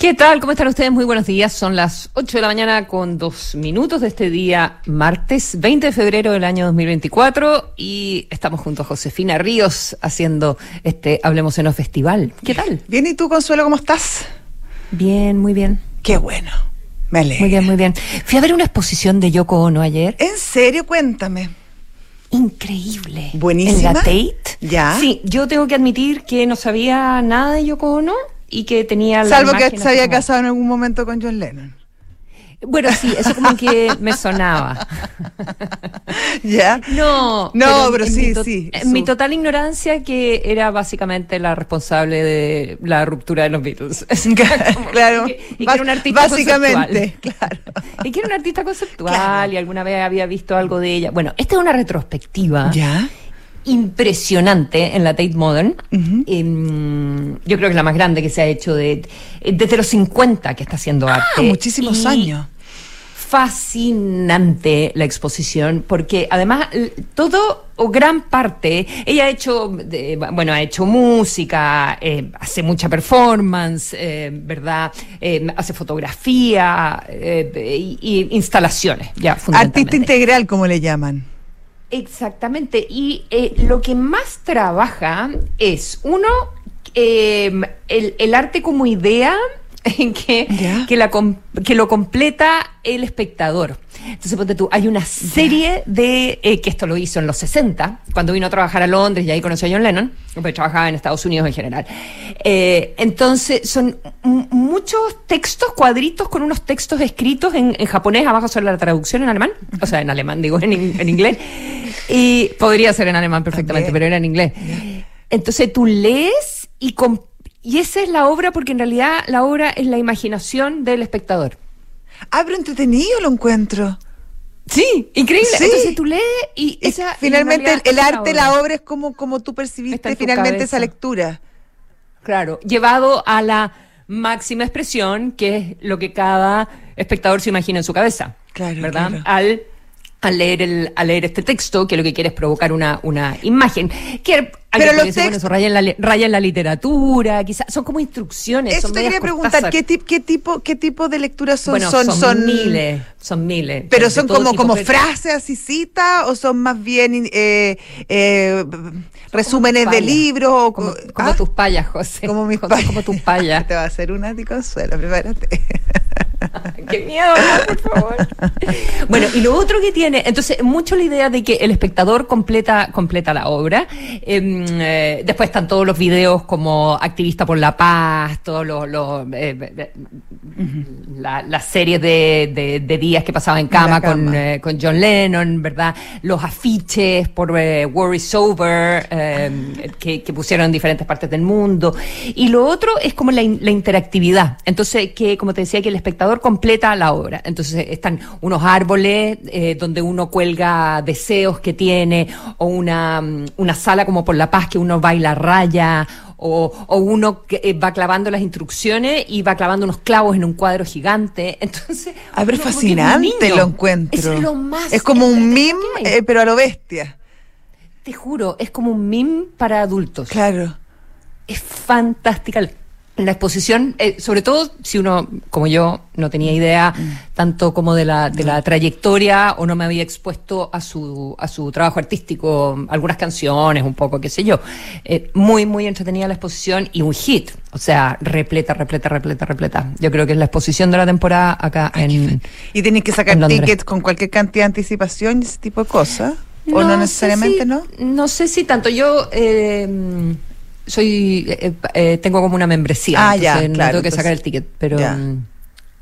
¿Qué tal? ¿Cómo están ustedes? Muy buenos días. Son las 8 de la mañana con dos minutos de este día, martes 20 de febrero del año 2024 y estamos junto a Josefina Ríos haciendo este Hablemos en el Festival. ¿Qué tal? Bien, ¿y tú, Consuelo, cómo estás? Bien, muy bien. Qué bueno. Me alegra. Muy bien, muy bien. Fui a ver una exposición de Yoko Ono ayer. ¿En serio? Cuéntame. Increíble. Buenísima. En la Tate. Ya. Sí, yo tengo que admitir que no sabía nada de Yoko Ono y que tenía la Salvo que se había como- casado en algún momento con John Lennon. Bueno, sí, eso como que me sonaba. ¿Ya? No, No, pero sí, mi sí, En su- mi total ignorancia que era básicamente la responsable de la ruptura de los Beatles. claro. Y que, y que era un artista Básicamente, conceptual. claro. Y que era un artista conceptual Claro. y alguna vez había visto algo de ella. Bueno, esta es una retrospectiva ¿Ya? Impresionante en la Tate Modern. Em, yo creo que es la más grande que se ha hecho de, desde los 50 que está haciendo arte. Ah, muchísimos Y años. Fascinante la exposición, porque además todo o gran parte, ella ha hecho, de- bueno, ha hecho música, eh, hace mucha performance, eh, ¿verdad? Eh, hace fotografía eh, y, y instalaciones, ya, Artista integral, como le llaman. Exactamente. Y eh, lo que más trabaja es, uno, eh, el, el arte como idea que, que, la, que lo completa el espectador. Entonces, ponte tú, hay una serie de, eh, que esto lo hizo en los 60, cuando vino a trabajar a Londres y ahí conoció a John Lennon, porque trabajaba en Estados Unidos en general. Eh, entonces, son muchos textos, cuadritos con unos textos escritos en, en japonés, abajo sobre la traducción en alemán, o sea, en alemán, digo, en, in- en inglés. Y podría ser en alemán perfectamente, También. pero era en inglés. Entonces tú lees y, com- y esa es la obra, porque en realidad la obra es la imaginación del espectador. Ah, pero entretenido lo encuentro. Sí, increíble. Sí. Entonces tú lees y esa finalmente el, arte, la obra es como, como tú percibiste finalmente cabeza. esa lectura. Claro, llevado a la máxima expresión, que es lo que cada espectador se imagina en su cabeza. Claro, ¿Verdad? claro. Al, al leer el, al leer este texto, que lo que quiere es provocar una, una imagen. Que alguien los bueno, textos- eso raya en la, raya en la literatura, quizás. Son como instrucciones. Eso son te quería preguntar. ¿qué, tip- qué tipo, ¿qué tipo de lecturas son? Bueno, son, son- miles, son miles. Pero de son como, como pero- frases así citas o son más bien eh, eh, resúmenes de libros o Como, co- como ¿Ah? tus payas, José. como mis payas. Como tus payas. Te va a hacer una ti consuelo, prepárate. Qué miedo, por favor. Bueno, y lo otro que tiene, entonces, mucho la idea de que el espectador completa, completa la obra. Em, eh, después están todos los videos como activista por la paz, todos los, los, eh, eh, la- las series de, de- de días que pasaba en cama, cama. Con, eh, con John Lennon, ¿verdad? Los afiches por eh, War is Over, eh, que, que pusieron en diferentes partes del mundo. Y lo otro es como la, la interactividad. Entonces, que como te decía, que el espectador completa la obra. Entonces, están unos árboles eh, donde uno cuelga deseos que tiene, o una, mm, una sala como por la paz que uno baila raya, o, o uno que eh, va clavando las instrucciones y va clavando unos clavos en un cuadro gigante. Entonces, A ver, fascinante lo encuentro. Es lo más. Es como un meme, eh, pero a lo bestia. Te juro, es como un meme para adultos. Claro. Es fantástica. La exposición, eh, sobre todo si uno, como yo, no tenía idea tanto como de la, de la trayectoria o no me había expuesto a su, a su trabajo artístico, algunas canciones, un poco, qué sé yo. Eh, muy, muy entretenida la exposición y un hit. O sea, repleta, repleta, repleta, repleta. Yo creo que es la exposición de la temporada acá en... Y tenés que sacar tickets con cualquier cantidad de anticipación y ese tipo de cosas. ¿O no necesariamente, si- no? No sé si tanto. Yo eh, soy eh, eh, tengo como una membresía. Ah, ya, entonces no claro, tengo que entonces- sacar el ticket, pero ya.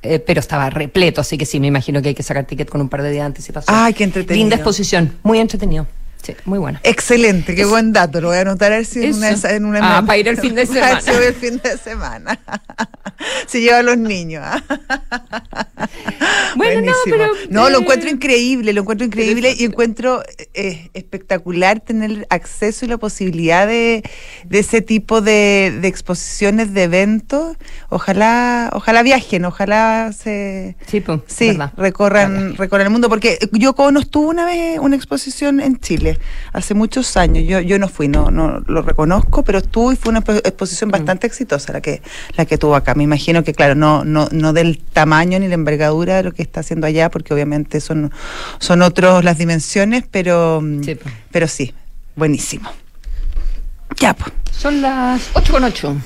eh, pero estaba repleto, así que sí, me imagino que hay que sacar ticket con un par de días de anticipación. Ay, qué entretenido. Linda exposición, muy entretenido. Sí, muy buena. Excelente, qué buen dato. Lo voy a anotar a ver si en una, en una Ah, para ir el fin de si semana. el fin de semana. si lleva a los niños. ¿ah? bueno, no, Buenísimo. pero. No, lo eh, encuentro increíble, lo encuentro increíble y encuentro eh, espectacular tener acceso y la posibilidad de, de ese tipo de, de exposiciones, de eventos. Ojalá, ojalá viajen, ojalá se Sí, pues, sí, verdad. recorran, recorran el mundo, porque yo no estuve una vez una exposición en Chile hace muchos años. Yo, yo no fui, no, no lo reconozco, pero estuve y fue una expo- Mm. exposición bastante exitosa la que, la que tuvo acá. Me imagino que, claro, no, no, no del tamaño ni la envergadura de lo que está haciendo allá, porque obviamente son, son otros las dimensiones, pero Sí, pero sí, buenísimo. Ya, pues. Son las 8 con 8.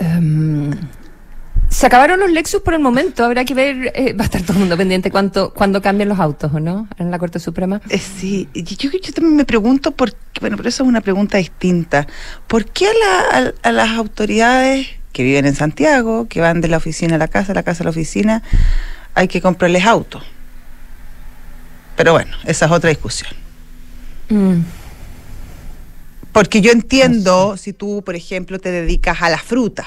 Em, se acabaron los Lexus por el momento. Habrá que ver, eh, va a estar todo el mundo pendiente cuánto, cuando cambian los autos, ¿o no? En la Corte Suprema. Eh, sí, yo, yo también me pregunto por qué, bueno, pero eso es una pregunta distinta. ¿Por qué a, la- a- a las autoridades que viven en Santiago, que van de la oficina a la casa, de la casa a la oficina, hay que comprarles autos? Pero bueno, esa es otra discusión. Mm. Porque yo entiendo si tú, por ejemplo, te dedicas a la fruta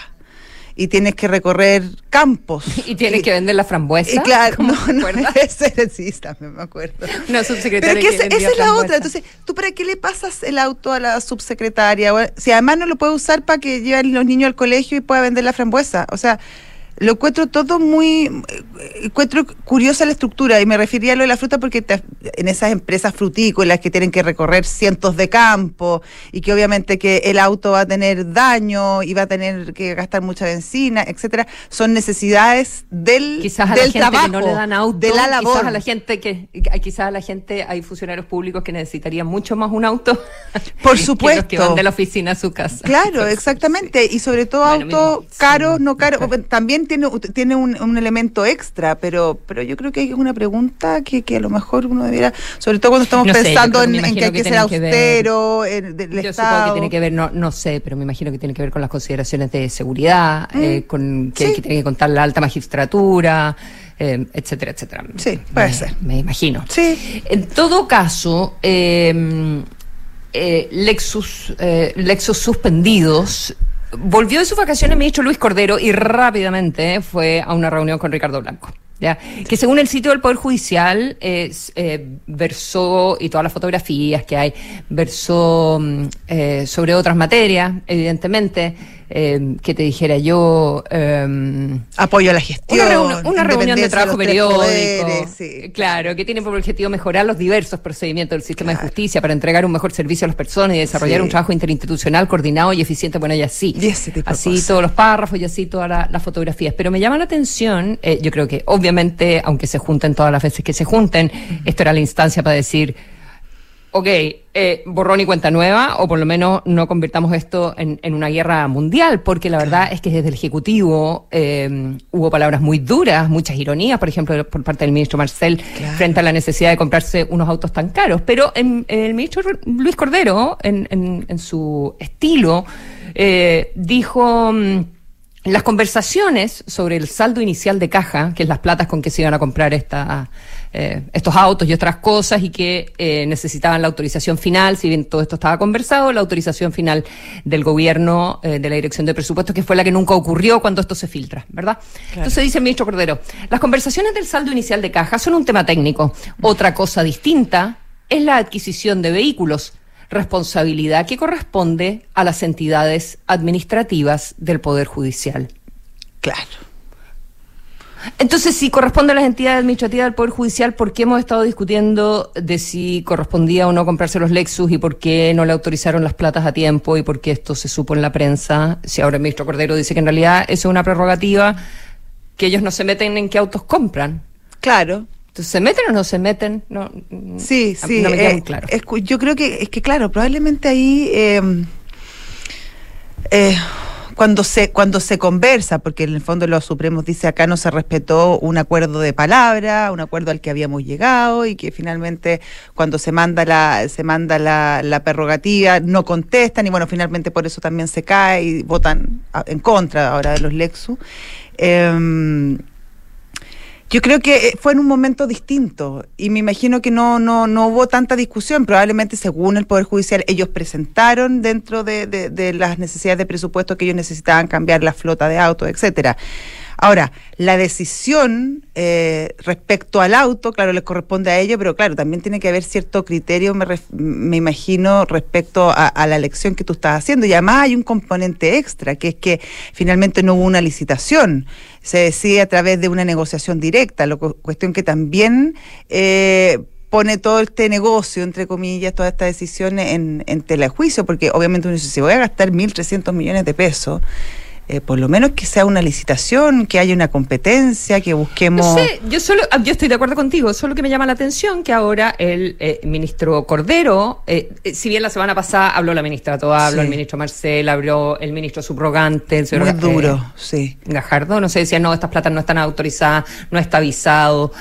y tienes que recorrer campos. Y tienes que vender la frambuesa. Y claro, ¿Cómo no, no, ese sí, también me acuerdo. Una subsecretaria Pero que esa, vendía esa es la otra. Entonces, ¿tú para qué le pasas el auto a la subsecretaria? O- Si además no lo puede usar para que lleven los niños al colegio y pueda vender la frambuesa. O sea, lo encuentro todo muy. eh, Encuentro curiosa la estructura y me refería a lo de la fruta porque te- en esas empresas frutícolas que tienen que recorrer cientos de campos y que obviamente que el auto va a tener daño y va a tener que gastar mucha benzina, etcétera, son necesidades del, Quizás a la del gente trabajo, que no le dan auto, de la labor. quizás a la gente que, quizás a la gente hay funcionarios públicos que necesitarían mucho más un auto. Por que los supuesto. que van de la oficina a su casa. Claro, exactamente. Y sobre todo Bueno, autos caros, sí, no caros. También tiene, tiene un, un elemento extra, pero, pero yo creo que es una pregunta que, que a lo mejor uno debiera, sobre todo cuando estamos No sé, yo pensando en, en que hay que, que ser tienen que austero, en- del Yo supongo Estado. que tiene que ver, no, no sé, pero me imagino que tiene que ver con las consideraciones de seguridad, eh, con que, Mm. sí. que tiene que contar la alta magistratura, eh, etcétera, etcétera. Sí, puede Me- ser. Me imagino. Sí. En todo caso, eh, eh, Lexus, eh, Lexus suspendidos. Volvió de sus vacaciones el ministro Luis Cordero y rápidamente eh, fue a una reunión con Ricardo Blanco. Que según el sitio del Poder Judicial eh, versó, y todas las fotografías que hay, versó mm, eh, sobre otras materias, evidentemente, eh, que te dijera yo... em, Apoyo a la gestión. una, reuni- una reunión de trabajo periódico. poderes, sí. Claro, que tiene por objetivo mejorar los diversos procedimientos del sistema de justicia para entregar un mejor servicio a las personas y desarrollar Sí. un trabajo interinstitucional coordinado y eficiente. Bueno, y así. Y ese tipo así todos los párrafos y así todas la- las fotografías. Pero me llama la atención, eh, yo creo que obviamente, aunque se junten todas las veces que se junten, esto era la instancia para decir, ok, eh, borrón y cuenta nueva, o por lo menos no convirtamos esto en, en una guerra mundial, porque la verdad es que desde el Ejecutivo eh, hubo palabras muy duras, muchas ironías, por ejemplo, por parte del ministro Marcel, Claro. frente a la necesidad de comprarse unos autos tan caros. Pero en- el ministro Luis Cordero, en, en- en su estilo, eh, dijo... mm, las conversaciones sobre el saldo inicial de caja, que es las platas con que se iban a comprar esta, eh, estos autos y otras cosas, y que eh, necesitaban la autorización final, si bien todo esto estaba conversado, la autorización final del gobierno, eh, de la Dirección de Presupuestos, que fue la que nunca ocurrió cuando esto se filtra, ¿verdad? Entonces dice el ministro Cordero, las conversaciones del saldo inicial de caja son un tema técnico. Otra cosa distinta es la adquisición de vehículos responsabilidad que corresponde a las entidades administrativas del Poder Judicial. Claro. Entonces, si corresponde a las entidades administrativas del Poder Judicial, ¿por qué hemos estado discutiendo de si correspondía o no comprarse los Lexus y por qué no le autorizaron las platas a tiempo y por qué esto se supo en la prensa? Si ahora el ministro Cordero dice que en realidad eso es una prerrogativa que ellos no se meten en qué autos compran. Claro. Entonces, ¿se meten o no se meten? No, Sí, a- sí. No me queda eh, muy claro. es yo creo que, es que claro, probablemente ahí eh, eh, cuando se, cuando se conversa, porque en el fondo los supremos dice acá no se respetó un acuerdo de palabra, un acuerdo al que habíamos llegado, y que finalmente cuando se manda la, se manda la, la prerrogativa, no contestan, y bueno, finalmente por eso también se cae y votan en contra ahora de los Lexus. Em, Yo creo que eh, fue en un momento distinto y me imagino que no, no, no hubo tanta discusión. Probablemente según el Poder Judicial ellos presentaron dentro de, de, las necesidades de presupuesto que ellos necesitaban cambiar la flota de autos, etcétera. Ahora, la decisión eh, respecto al auto, claro, les corresponde a ellos, pero claro, también tiene que haber cierto criterio, me, ref- me imagino, respecto a, la elección que tú estás haciendo. Y además hay un componente extra, que es que finalmente no hubo una licitación, se decide a través de una negociación directa, lo cu- cuestión que también... Eh, pone todo este negocio, entre comillas, todas estas decisiones en, en tela de juicio, porque obviamente uno dice, si voy a gastar 1.300 millones de pesos, eh, por lo menos que sea una licitación, que haya una competencia, que busquemos... No sé, yo solo, ah, yo estoy de acuerdo contigo, solo que me llama la atención que ahora el eh, ministro Cordero, eh, eh, si bien la semana pasada habló la ministra Toa, habló Sí. el ministro Marcel, habló el ministro subrogante, el señor Muy Ga- duro, eh, sí. Gajardo, no sé, decía, no, estas platas no están autorizadas, no está avisado.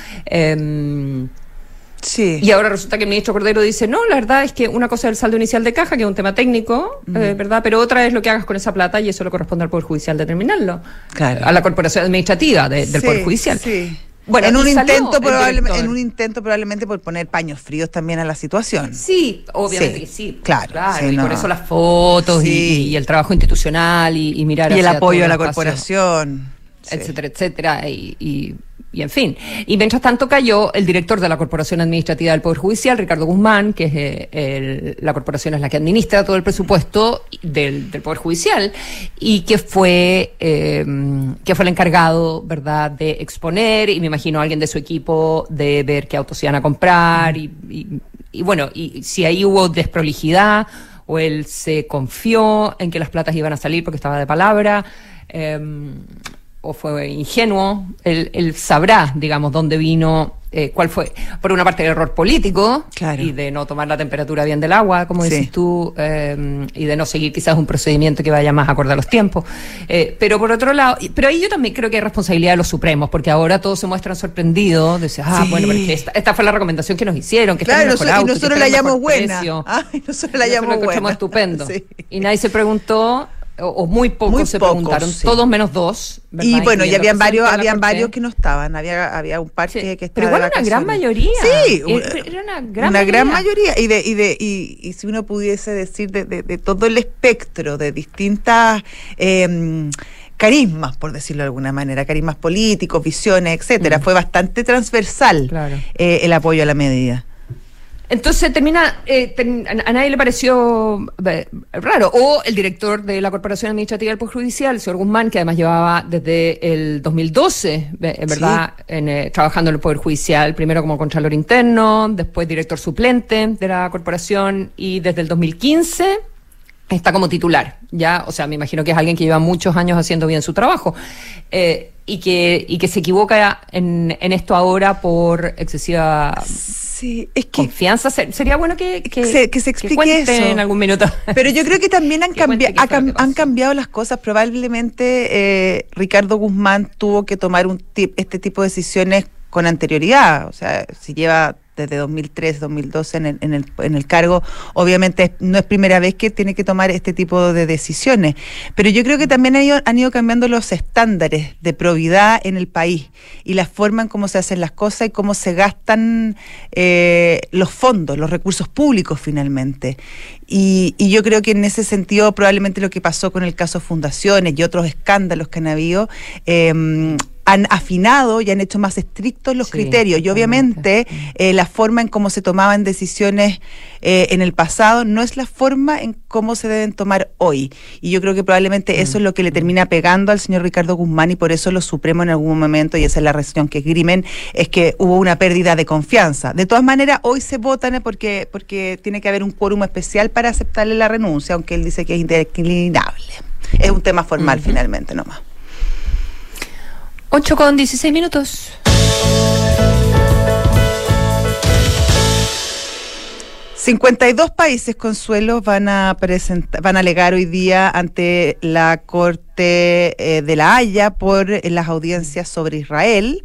Sí. y ahora resulta que el ministro Cordero dice, no, la verdad es que una cosa es el saldo inicial de caja, que es un tema técnico, eh, ¿verdad? Pero otra es lo que hagas con esa plata y eso le corresponde al Poder Judicial determinarlo. Claro. A la corporación administrativa de- del Sí, Poder Judicial. Sí. Bueno, en un intento probablemente, director. en un intento probablemente por poner paños fríos también a la situación. Sí, obviamente Sí, que sí. claro, sí, y no. por eso las fotos y- Sí. y, el trabajo institucional y, y mirar Y el apoyo a la corporación. Etcétera, etcétera, y, y- y en fin. Y mientras tanto cayó el director de la Corporación Administrativa del Poder Judicial, Ricardo Guzmán, que es eh, el- la corporación es la que administra todo el presupuesto del, del Poder Judicial, y que fue, eh, que fue el encargado, ¿verdad?, de exponer, y me imagino alguien de su equipo, de ver qué autos iban a comprar, y, y- bueno, y si ahí hubo desprolijidad, o él se confió en que las platas iban a salir porque estaba de palabra, eh, o fue ingenuo, él, él sabrá, digamos, dónde vino, eh, cuál fue, por una parte, el error político Claro. y de no tomar la temperatura bien del agua, como Sí. decís tú, eh, y de no seguir quizás un procedimiento que vaya más acorde a los tiempos. Eh, pero por otro lado, y- pero ahí yo también creo que hay responsabilidad de los supremos, porque ahora todos se muestran sorprendidos, de decir, ah, Sí. bueno, pero es que esta, esta fue la recomendación que nos hicieron, que Claro, está mejor y nosotros la llamamos buena. Ay, nosotros la llamamos buena. estupendo. Sí. Y nadie se preguntó, o, o muy pocos Muy se pocos, preguntaron, sí. todos menos dos. ¿verdad? Y bueno, y habían varios, habían varios que no estaban, había, había un par Sí, que, estaba pero igual de una gran mayoría. Sí, Era- era una gran una gran mayoría. mayoría. Y de, y de, y, y si uno pudiese decir de, de- de todo el espectro de distintas eh, carismas, por decirlo de alguna manera, carismas políticos, visiones, etcétera, Mm. fue bastante transversal Claro. eh, el apoyo a la medida. Entonces termina, eh, term- a nadie le pareció eh, raro. O el director de la Corporación Administrativa del Poder Judicial, el señor Guzmán, que además llevaba desde el 2012, ve- en verdad, en, eh, trabajando en el Poder Judicial, primero como Contralor Interno, después director suplente de la corporación y desde el 2015 está como titular, ya, o sea, me imagino que es alguien que lleva muchos años haciendo bien su trabajo eh, y que y que se equivoca en, en esto ahora por excesiva Sí, es que confianza. Se- Sería bueno que, que, Se- que se explique eso. en algún minuto. Pero yo creo que también han, Que que han cambiado las cosas. Probablemente eh, Ricardo Guzmán tuvo que tomar un tip- este tipo de decisiones con anterioridad. O sea, si lleva desde 2003, 2012 en el, en el, en el cargo, obviamente no es primera vez que tiene que tomar este tipo de decisiones. Pero yo creo que también han ido, cambiando los estándares de probidad en el país y la forma en cómo se hacen las cosas y cómo se gastan eh, los fondos, los recursos públicos finalmente. Y, y yo creo que en ese sentido probablemente lo que pasó con el caso Fundaciones y otros escándalos que han habido, eh, han afinado y han hecho más estrictos los Sí, criterios. Y obviamente eh, la forma en cómo se tomaban decisiones eh, en el pasado no es la forma en cómo se deben tomar hoy. Y yo creo que probablemente eso es lo que le termina pegando al señor Ricardo Guzmán y por eso lo supremo en algún momento, y esa es la reacción que esgrimen, es que hubo una pérdida de confianza. De todas maneras, hoy se votan porque, porque tiene que haber un quórum especial para aceptarle la renuncia, aunque él dice que es indeclinable. Es un tema formal Ujú. finalmente nomás. 8 con 16 minutos. ...52 países, Consuelo, van a presentar, van a alegar hoy día ante la Corte eh, de la Haya por las audiencias sobre Israel.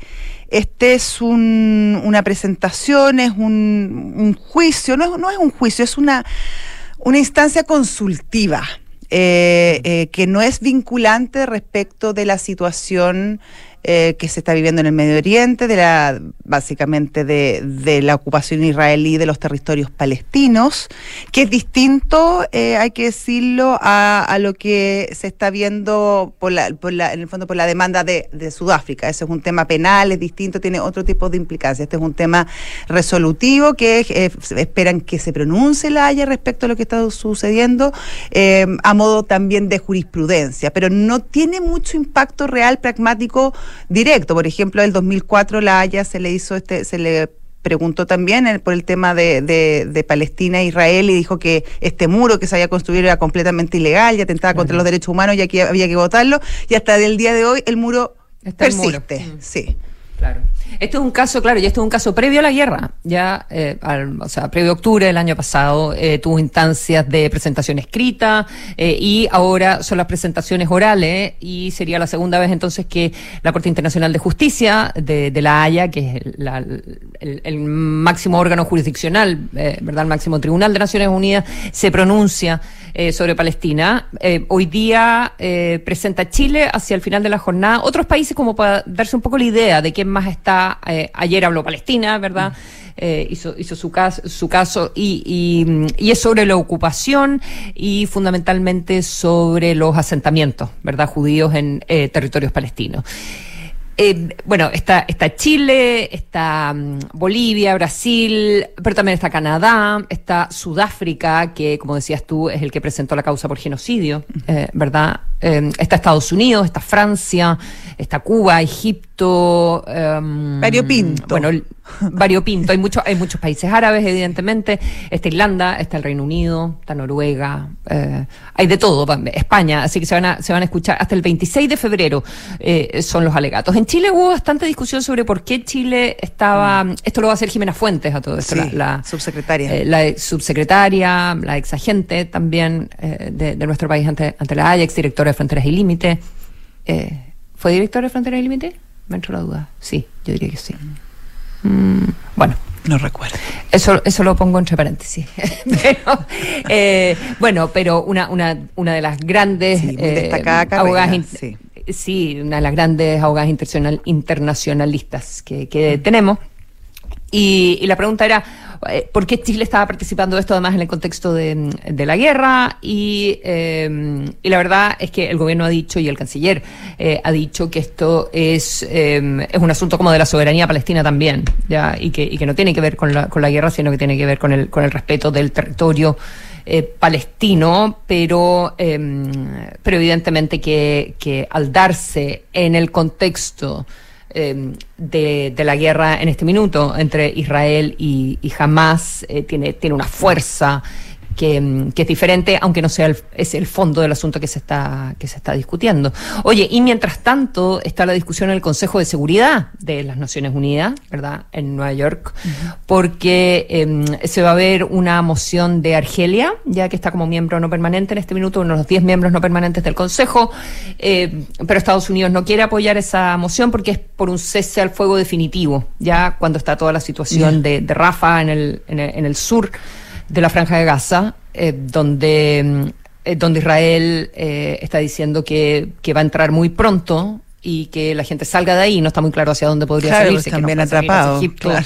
Este es un- una presentación, es un, un juicio, no es, un juicio, es una, una instancia consultiva eh, eh, que no es vinculante respecto de la situación eh, que se está viviendo en el Medio Oriente, de la básicamente de, de la ocupación israelí de los territorios palestinos, que es distinto, eh, hay que decirlo, a, a, lo que se está viendo por la, por la, en el fondo por la demanda de, de Sudáfrica. Ese es un tema penal, es distinto, tiene otro tipo de implicancias. Este es un tema resolutivo que eh, esperan que se pronuncie la Haya respecto a lo que está sucediendo, eh, a modo también de jurisprudencia, pero no tiene mucho impacto real, pragmático, directo. Por ejemplo, en el 2004 la Haya se le hizo este, se le preguntó también por el tema de, de, de, Palestina e Israel y dijo que este muro que se había construido era completamente ilegal y atentaba contra los derechos humanos y aquí había que votarlo. Y hasta el día de hoy el muro Está persiste. El muro. Sí. Claro. Este es un caso, claro, y este es un caso previo a la guerra, ya, eh, al, o sea, previo a octubre del año pasado, eh, tuvo instancias de presentación escrita eh, y ahora son las presentaciones orales y sería la segunda vez entonces que la Corte Internacional de Justicia de, de la Haya, que es la, el, el, máximo órgano jurisdiccional, ¿verdad? El máximo tribunal de Naciones Unidas, se pronuncia sobre Palestina. hoy día presenta Chile hacia el final de la jornada otros países como para darse un poco la idea de quién más está. Eh, ayer habló Palestina, ¿verdad? Eh, hizo, hizo su caso, su caso y, y, y, es sobre la ocupación y fundamentalmente sobre los asentamientos, ¿verdad? Judíos en eh, territorios palestinos. Eh, bueno, está, está Chile, está um, Bolivia, Brasil, pero también está Canadá, está Sudáfrica, que como decías tú es el que presentó la causa por genocidio, eh, ¿verdad? Eh, está Estados Unidos, está Francia, está Cuba, Egipto. Um, variopinto. Bueno, variopinto. hay, mucho, hay muchos países árabes, evidentemente. Está Irlanda, está el Reino Unido, está Noruega. Eh, hay de todo. España, así que se van a, se van a escuchar. Hasta el 26 de febrero eh, son los alegatos. En Chile hubo bastante discusión sobre por qué Chile estaba. Mm. Esto lo va a hacer Jimena Fuentes a todo esto. Sí, la, la, subsecretaria. Eh, la subsecretaria, la ex agente también eh, de, de, nuestro país ante, ante la Haya, ex directora de Fronteras y Límites. ¿Fue directora de Fronteras y Límites? Me entró la duda. Sí, yo diría que sí. Mm, bueno. No recuerdo. Eso, eso lo pongo entre paréntesis. pero, eh, bueno, pero una, una, una de las grandes sí, eh, abogadas. Sí. Sí. una de las grandes abogadas internacional, internacionalistas que, tenemos. Y, y, la pregunta era, ¿por qué Chile estaba participando de esto además en el contexto de, la guerra? Y, eh, y, la verdad es que el gobierno ha dicho y el canciller eh, ha dicho que esto es, eh, es un asunto como de la soberanía palestina también, ¿ya? Y, que, y que no tiene que ver con la, con la guerra, sino que tiene que ver con el, con el respeto del territorio. Eh, palestino, pero, eh, pero evidentemente que, que al darse en el contexto de, de, la guerra en este minuto entre Israel y, y Hamas eh, tiene, tiene una fuerza que, que, es diferente, aunque no sea el, es el fondo del asunto que se está que se está discutiendo. Oye, y mientras tanto está la discusión en el Consejo de Seguridad de las Naciones Unidas, ¿verdad? En Nueva York, uh -huh. porque eh, se va a ver una moción de Argelia, ya que está como miembro no permanente en este minuto, uno de los 10 miembros no permanentes del Consejo, eh, pero Estados Unidos no quiere apoyar esa moción porque es por un cese al fuego definitivo, ya cuando está toda la situación uh -huh. de, de Rafa en el, en el, en el sur de la Franja de Gaza, eh, donde, eh, donde Israel eh, está diciendo que, que, va a entrar muy pronto y que la gente salga de ahí. No está muy claro hacia dónde podría claro, salirse. También no atrapado. Claro.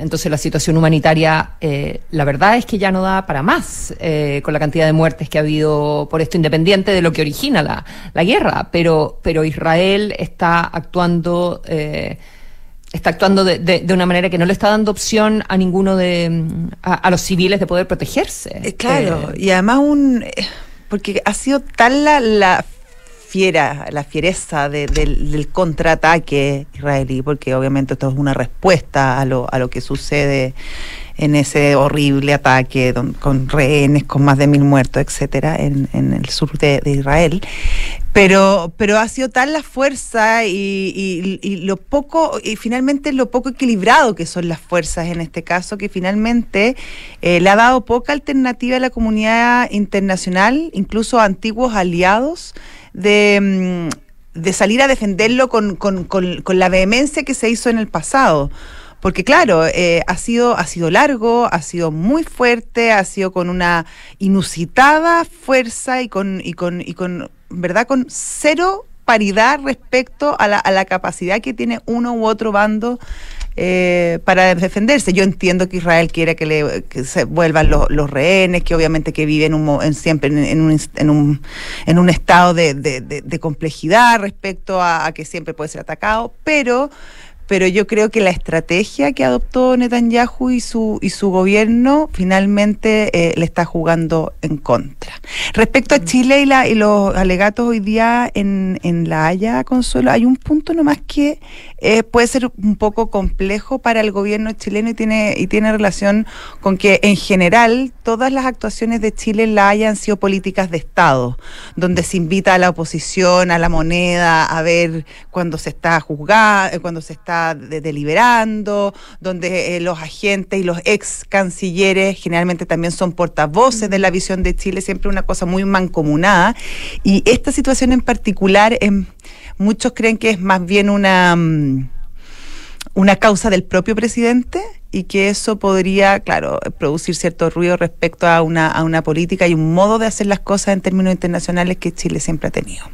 Entonces la situación humanitaria, eh, la verdad es que ya no da para más eh, con la cantidad de muertes que ha habido por esto, independiente de lo que origina la, la guerra. Pero, pero Israel está actuando eh, está actuando de, de, de, una manera que no le está dando opción a ninguno de a, a los civiles de poder protegerse. Eh, claro, y además un porque ha sido tal la, la fiera, la fiereza de, del, del, contraataque israelí, porque obviamente esto es una respuesta a lo, a lo que sucede en ese horrible ataque don, con rehenes, con más de mil muertos, etcétera, en, en el sur de, Israel. Pero, pero ha sido tal la fuerza y, lo poco, y finalmente lo poco equilibrado que son las fuerzas en este caso, que finalmente eh, le ha dado poca alternativa a la comunidad internacional, incluso a antiguos aliados, de, de salir a defenderlo con, con, con, con la vehemencia que se hizo en el pasado porque claro, eh, ha sido ha sido largo, ha sido muy fuerte, ha sido con una inusitada fuerza y con y con y con verdad con cero paridad respecto a la, a la capacidad que tiene uno u otro bando eh, para defenderse. Yo entiendo que Israel quiere que, le, se vuelvan los, rehenes, que obviamente que viven un, en, siempre en, un, en, un, en un estado de, complejidad respecto a que siempre puede ser atacado, pero pero yo creo que la estrategia que adoptó Netanyahu y su, y su gobierno finalmente eh, le está jugando en contra. Respecto a mm. Chile y, la, y los alegatos hoy día en, en La Haya, Consuelo, hay un punto nomás que eh, puede ser un poco complejo para el gobierno chileno y tiene, y tiene relación con que en general todas las actuaciones de Chile en La Haya han sido políticas de Estado, donde se invita a la oposición, a la moneda, a ver cuando se está juzgando, cuando se está deliberando, donde eh, los agentes y los ex cancilleres generalmente también son portavoces de la visión de Chile, siempre una cosa muy mancomunada. Y esta situación en particular, eh, muchos creen que es más bien una... Mm, una causa del propio presidente y que eso podría, claro, producir cierto ruido respecto a una, a una política y un modo de hacer las cosas en términos internacionales que Chile siempre ha tenido.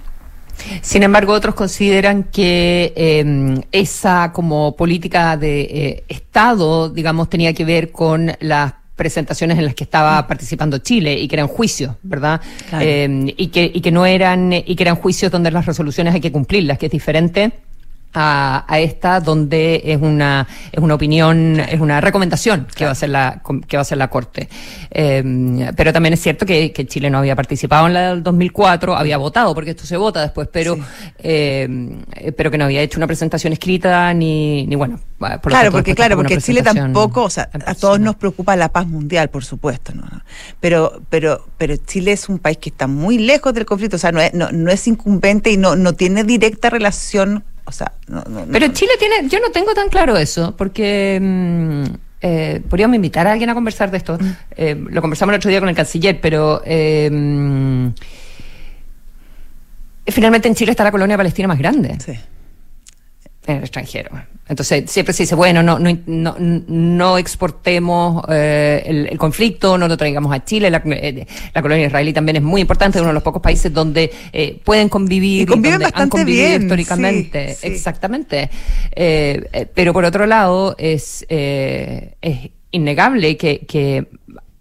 Sin embargo, otros consideran que eh, esa como política de eh, Estado, digamos, tenía que ver con las presentaciones en las que estaba mm. participando Chile y que eran juicios, ¿verdad? Claro. Eh, y que y que no eran y que eran juicios donde las resoluciones hay que cumplirlas, que es diferente a, a, esta donde es una es una opinión es una recomendación claro. que va a hacer la que va a hacer la corte eh, pero también es cierto que, que, Chile no había participado en la del 2004 había votado porque esto se vota después pero sí. eh, pero que no había hecho una presentación escrita ni ni bueno por claro porque claro porque Chile tampoco o sea a todos nos preocupa la paz mundial por supuesto no pero pero pero Chile es un país que está muy lejos del conflicto o sea no es no, no es incumbente y no no tiene directa relación o sea, no, no, Pero Chile tiene, yo no tengo tan claro eso, porque mmm, eh, podríamos invitar a alguien a conversar de esto. Mm. Eh, lo conversamos el otro día con el canciller, pero eh, finalmente en Chile está la colonia palestina más grande. Sí en el extranjero. Entonces, siempre se dice, bueno, no, no, no, no exportemos eh, el, el, conflicto, no lo traigamos a Chile. La, eh, la, colonia israelí también es muy importante, es uno de los pocos países donde eh, pueden convivir y conviven y bastante han convivido bien, históricamente. Sí, sí. Exactamente. Eh, pero por otro lado, es, es innegable que, que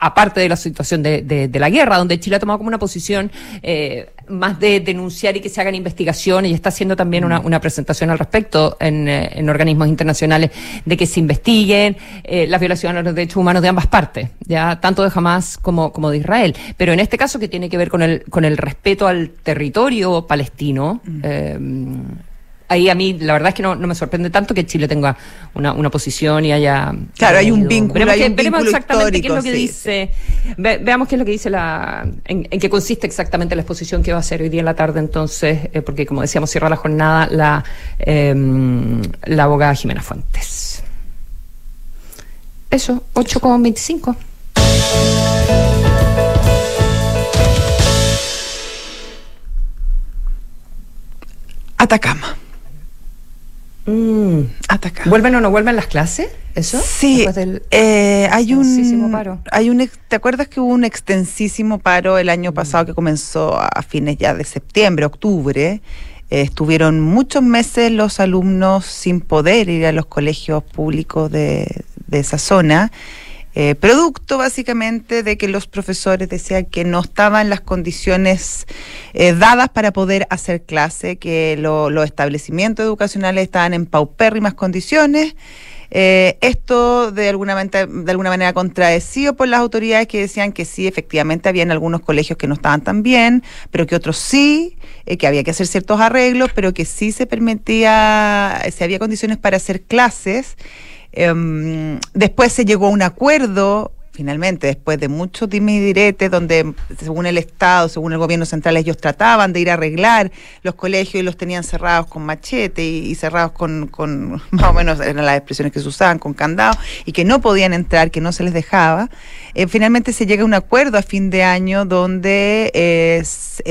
aparte de la situación de, de, de, la guerra, donde Chile ha tomado como una posición eh, más de denunciar y que se hagan investigaciones y está haciendo también una, una presentación al respecto en, eh, en, organismos internacionales de que se investiguen eh, las violaciones a los derechos humanos de ambas partes, ya tanto de Hamas como, como de Israel. Pero en este caso que tiene que ver con el, con el respeto al territorio palestino, mm. eh, ahí a mí la verdad es que no, no, me sorprende tanto que Chile tenga una, una posición y haya claro hay un vínculo veremos, hay que, un veremos vínculo exactamente qué es lo que sí, dice. Ve, veamos qué es lo que dice la en, en, qué consiste exactamente la exposición que va a hacer hoy día en la tarde entonces eh, porque como decíamos cierra la jornada la eh, la abogada Jimena Fuentes. Eso 8,25 Atacama Mm, Atacama. ¿Vuelven o no vuelven las clases? ¿Eso? Sí. Eh, hay un paro. Hay un ¿Te acuerdas que hubo un extensísimo paro el año mm. pasado que comenzó a fines ya de septiembre, octubre? Eh, estuvieron muchos meses los alumnos sin poder ir a los colegios públicos de, de esa zona. Eh, producto básicamente de que los profesores decían que no estaban las condiciones eh, dadas para poder hacer clase, que lo, los establecimientos educacionales estaban en paupérrimas condiciones. Eh, esto de alguna, manera, de alguna manera contradecido por las autoridades que decían que sí, efectivamente, habían algunos colegios que no estaban tan bien, pero que otros sí, eh, que había que hacer ciertos arreglos, pero que sí se permitía, si había condiciones para hacer clases. Um, después se llegó a un acuerdo finalmente, después de muchos dime y diretes, donde según el Estado, según el gobierno central, ellos trataban de ir a arreglar los colegios y los tenían cerrados con machete y, cerrados con, más o menos eran las expresiones que se usaban, con candado, y que no podían entrar, que no se les dejaba. Eh, finalmente se llega a un acuerdo a fin de año donde eh,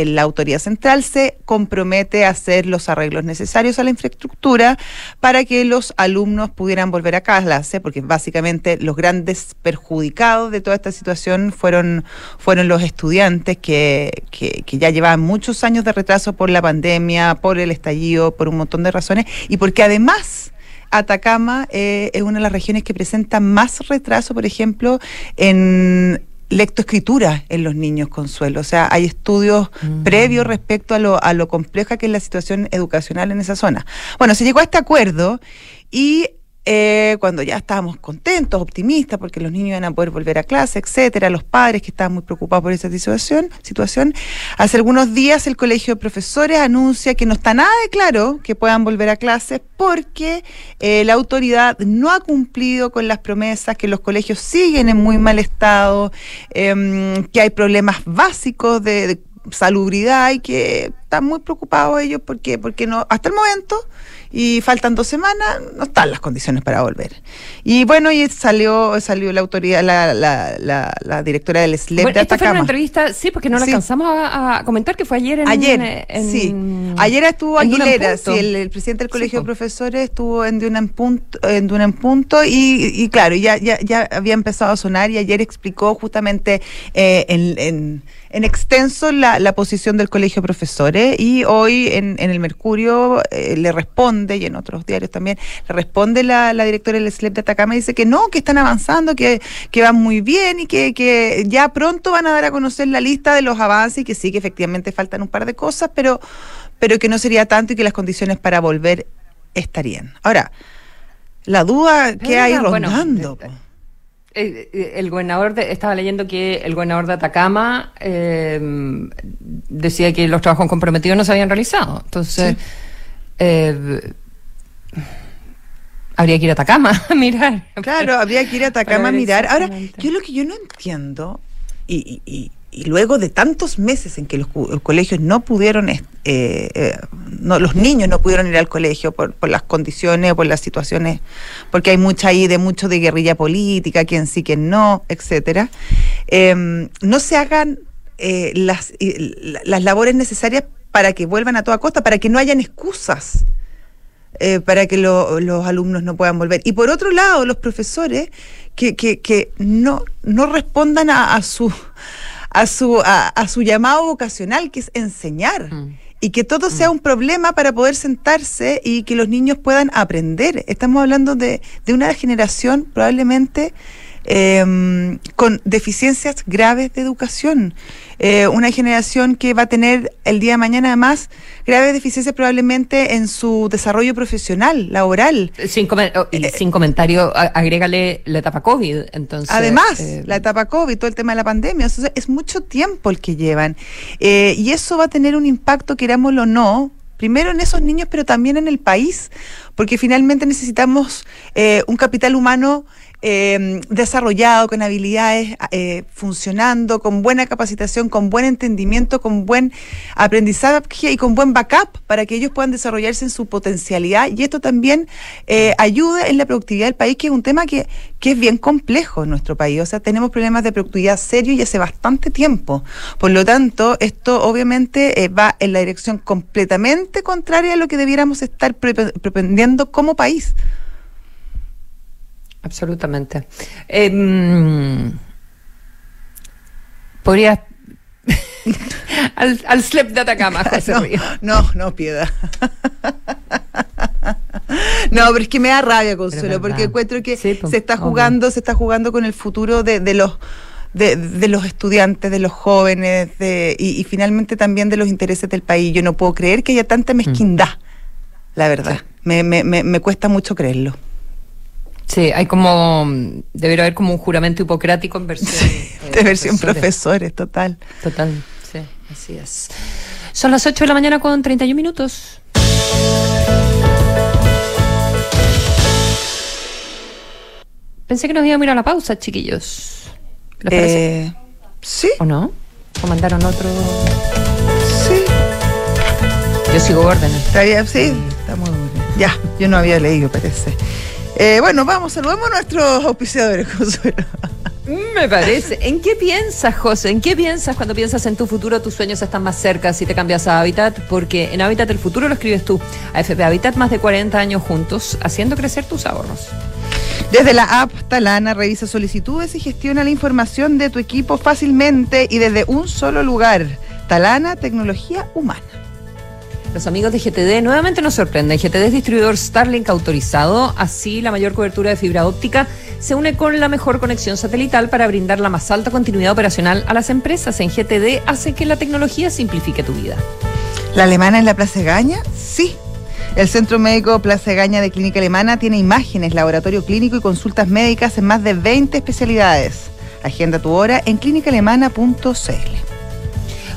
la autoridad central se compromete a hacer los arreglos necesarios a la infraestructura para que los alumnos pudieran volver a clase, porque básicamente los grandes perjudicados afectados de toda esta situación fueron, fueron los estudiantes que, que, que ya llevaban muchos años de retraso por la pandemia, por el estallido, por un montón de razones, y porque además Atacama eh, es una de las regiones que presenta más retraso, por ejemplo, en lectoescritura en los niños con suelo. O sea, hay estudios Mm. previos respecto a lo, a lo compleja que es la situación educacional en esa zona. Bueno, se llegó a este acuerdo y eh, cuando ya estábamos contentos, optimistas, porque los niños iban a poder volver a clase, etcétera, los padres que estaban muy preocupados por esa situación, situación, hace algunos días el Colegio de Profesores anuncia que no está nada de claro que puedan volver a clases porque eh, la autoridad no ha cumplido con las promesas, que los colegios siguen en muy mal estado, em, que hay problemas básicos de, de salubridad y que están muy preocupados ellos porque, porque no, hasta el momento y faltan dos semanas, no están las condiciones para volver. Y bueno, y salió, salió la autoridad, la, la, la, la directora del SLEP Bueno, de esta fue una entrevista, sí, porque no la Sí. alcanzamos a, a comentar, que fue ayer en... Ayer, en- sí. Ayer estuvo Aguilera, sí, el, el presidente del Sí, Colegio de. Profesores estuvo en Duna en Punto, en Duna en Punto y, y claro, ya, ya, ya había empezado a sonar y ayer explicó justamente eh, en, en, en extenso la, la posición del Colegio de Profesores y hoy en, en el Mercurio eh, le responde y en otros diarios también le responde la, la directora del SLEP de Atacama y dice que no, que están avanzando, que, que van muy bien y que, que ya pronto van a dar a conocer la lista de los avances y que sí, que efectivamente faltan un par de cosas, pero, pero que no sería tanto y que las condiciones para volver estarían. Ahora, la duda que hay rondando. El gobernador, de- estaba leyendo que el gobernador de Atacama eh, decía que los trabajos comprometidos no se habían realizado. Entonces, eh, habría que ir a Atacama a mirar. Claro, habría que ir a Atacama a mirar. Ahora, yo lo que yo no entiendo, y, y- y- y luego de tantos meses en que los, colegios no pudieron, eh, eh, no, los niños no pudieron ir al colegio por, las condiciones por las situaciones, porque hay mucha ahí de mucho de guerrilla política, quién sí, quién no, etcétera, eh, no se hagan eh, las, las labores necesarias para que vuelvan a toda costa, para que no hayan excusas para que lo- los alumnos no puedan volver. Y por otro lado, los profesores que, que, no, no respondan a su a su a, a su llamado vocacional, que es enseñar. Mm. Y que todo sea un problema para poder sentarse y que los niños puedan aprender. Estamos hablando de, de una generación probablemente eh, con deficiencias graves de educación. Eh, una generación que va a tener el día de mañana además graves deficiencias probablemente en su desarrollo profesional, laboral. Sin, comen- oh, y sin comentario, agrégale la etapa COVID. Entonces, Además, eh, la etapa COVID, todo el tema de la pandemia, o sea, es mucho tiempo el que llevan. Eh, y eso va a tener un impacto, querámoslo o no, primero en esos niños, pero también en el país, porque finalmente necesitamos eh, un capital humano eh, desarrollado, con habilidades eh, funcionando, con buena capacitación, con buen entendimiento, con buen aprendizaje y con buen backup para que ellos puedan desarrollarse en su potencialidad y esto también eh, ayude en la productividad del país, que es un tema que, que es bien complejo en nuestro país. O sea, tenemos problemas de productividad serios y hace bastante tiempo. Por lo tanto, esto obviamente eh, va en la dirección completamente contraria a lo que debiéramos estar pre- pretendiendo como país. Absolutamente. Eh, mm, Podrías. al, al SLEP de Atacama, José no, no, no, piedad. No, pero es que me da rabia, Consuelo, porque encuentro que Sí, pues, se está jugando, se está jugando con el futuro de, de los de, de los estudiantes, de los jóvenes, de, y, y finalmente también de los intereses del país. Yo no puedo creer que haya tanta mezquindad, la verdad. Me, me, me, me cuesta mucho creerlo. Sí, hay como. Debería haber como un juramento hipocrático en versión. eh, De versión profesores. profesores, total. Total, sí, así es. Son las 8 de la mañana con 31 minutos. Pensé que nos íbamos a ir a la pausa, chiquillos. ¿Les parece? Eh, sí, ¿O no? ¿O mandaron otro? sí. Yo sigo órdenes. Está bien, sí, bien. Ya, yo no había leído, parece. Eh, bueno, vamos, saludemos a nuestros auspiciadores, Consuelo. Me parece. ¿En qué piensas, José? ¿En qué piensas cuando piensas en tu futuro? Tus sueños están más cerca si te cambias a Habitat, porque en Habitat el futuro lo escribes tú. AFP Habitat, más de 40 años juntos, haciendo crecer tus ahorros. Desde la app Talana revisa solicitudes y gestiona la información de tu equipo fácilmente y desde un solo lugar. Talana, tecnología humana. Los amigos de GTD nuevamente nos sorprenden. GTD es distribuidor Starlink autorizado, así la mayor cobertura de fibra óptica se une con la mejor conexión satelital para brindar la más alta continuidad operacional a las empresas. En GTD hace que la tecnología simplifique tu vida. ¿La alemana en la Plaza Gaña? Sí. El Centro Médico Plaza Gaña de Clínica Alemana tiene imágenes, laboratorio clínico y consultas médicas en más de 20 especialidades. Agenda tu hora en clínicaalemana.cl.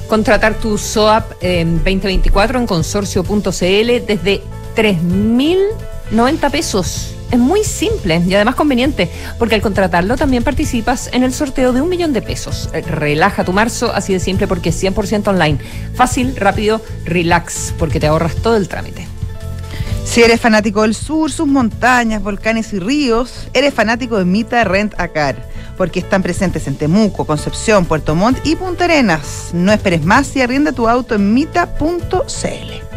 Contratar tu SOAP en 2024 en consorcio.cl desde 3.090 pesos. Es muy simple y además conveniente, porque al contratarlo también participas en el sorteo de un millón de pesos. Eh, relaja tu marzo, así de simple, porque es 100% online. Fácil, rápido, relax, porque te ahorras todo el trámite. Si eres fanático del sur, sus montañas, volcanes y ríos, eres fanático de Mita Rent a Car, porque están presentes en Temuco, Concepción, Puerto Montt y Punta Arenas. No esperes más y arrienda tu auto en mita.cl.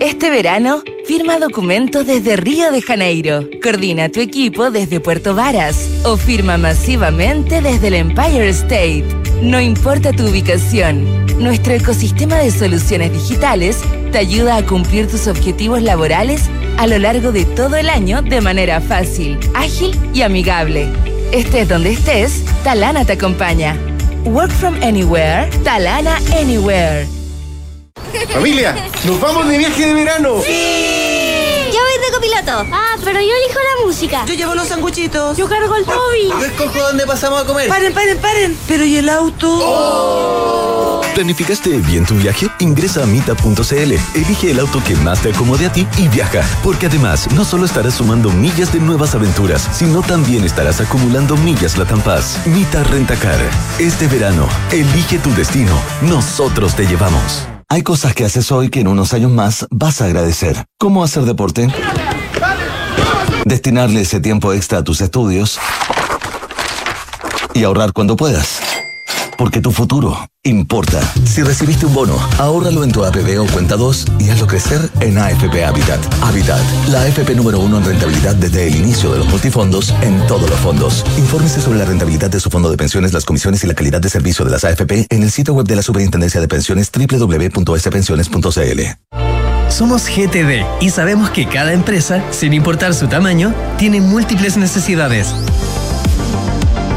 Este verano, firma documentos desde Río de Janeiro, coordina tu equipo desde Puerto Varas o firma masivamente desde el Empire State. No importa tu ubicación, nuestro ecosistema de soluciones digitales te ayuda a cumplir tus objetivos laborales a lo largo de todo el año de manera fácil, ágil y amigable. Estés donde estés, Talana te acompaña. Work from anywhere, Talana Anywhere. Familia, nos vamos de viaje de verano. Yo voy de copiloto. Ah, pero yo elijo la música. Yo llevo los sanguchitos. Yo cargo el Toby. Yo escojo dónde pasamos a comer. Paren, paren, paren. Pero ¿y el auto? ¿Planificaste bien tu viaje? Ingresa a mita.cl, elige el auto que más te acomode a ti y viaja. Porque además, no solo estarás sumando millas de nuevas aventuras, sino también estarás acumulando millas Latam Paz. Mita Rentacar. Este verano, elige tu destino. Nosotros te llevamos. Hay cosas que haces hoy que en unos años más vas a agradecer. ¿Cómo hacer deporte? Destinarle ese tiempo extra a tus estudios y ahorrar cuando puedas. Porque tu futuro importa. Si recibiste un bono, ahórralo en tu APB o cuenta 2 y hazlo crecer en AFP Habitat. Habitat, la AFP número uno en rentabilidad desde el inicio de los multifondos en todos los fondos. Infórmese sobre la rentabilidad de su fondo de pensiones, las comisiones y la calidad de servicio de las AFP en el sitio web de la Superintendencia de Pensiones www.spensiones.cl. Somos GTD y sabemos que cada empresa, sin importar su tamaño, tiene múltiples necesidades.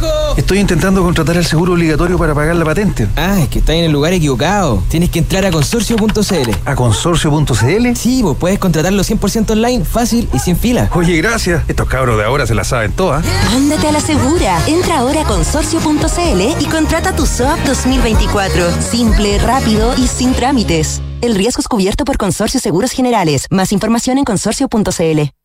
viejo? Estoy intentando contratar el seguro obligatorio para pagar la patente. Ah, es que estás en el lugar equivocado. Tienes que entrar a consorcio.cl. ¿A consorcio.cl? Sí, vos puedes contratarlo 100% online, fácil y sin fila. Oye, gracias. Estos cabros de ahora se la saben todas. Ándate a la segura. Entra ahora a consorcio.cl y contrata tu SOAP 2024. Simple, rápido y sin trámites. El riesgo es cubierto por Consorcio Seguros Generales. Más información en consorcio.cl.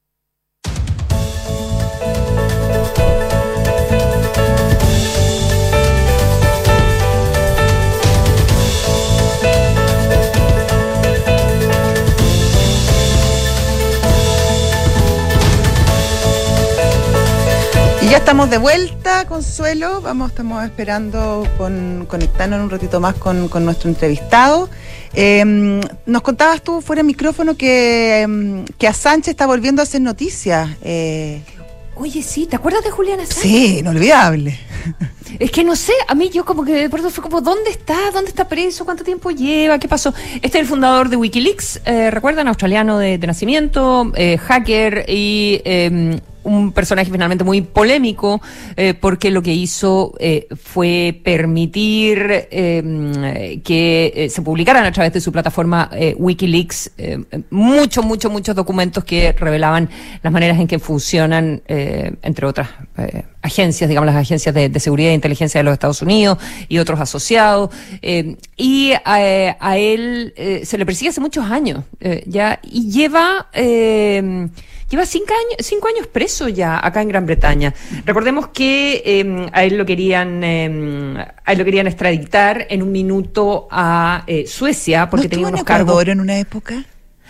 ya estamos de vuelta, Consuelo. Vamos, estamos esperando con, conectarnos en un ratito más con, con nuestro entrevistado. Eh, nos contabas tú fuera de micrófono que, em, que a Sánchez está volviendo a hacer noticias. Eh, Oye, sí, ¿te acuerdas de Juliana Sánchez? sí, inolvidable. Es que no sé, a mí yo como que de pronto fue como, ¿dónde está? ¿Dónde está preso? ¿Cuánto tiempo lleva? ¿Qué pasó? Este es el fundador de Wikileaks, eh, recuerdan, australiano de, de nacimiento, eh, hacker y eh, un personaje finalmente muy polémico, eh, porque lo que hizo eh, fue permitir eh, que eh, se publicaran a través de su plataforma Wikileaks muchos, muchos, muchos documentos que revelaban las maneras en que funcionan, entre otras agencias, digamos las agencias de, seguridad e inteligencia de los Estados Unidos y otros asociados. eh, y a, a él se le persigue hace muchos años ya y lleva lleva cinco años, cinco años preso ya acá en Gran Bretaña. Recordemos que eh, a él lo querían eh, a él lo querían extraditar en un minuto a eh, Suecia porque ¿No tenía en unos cargos. Ecuador en una época?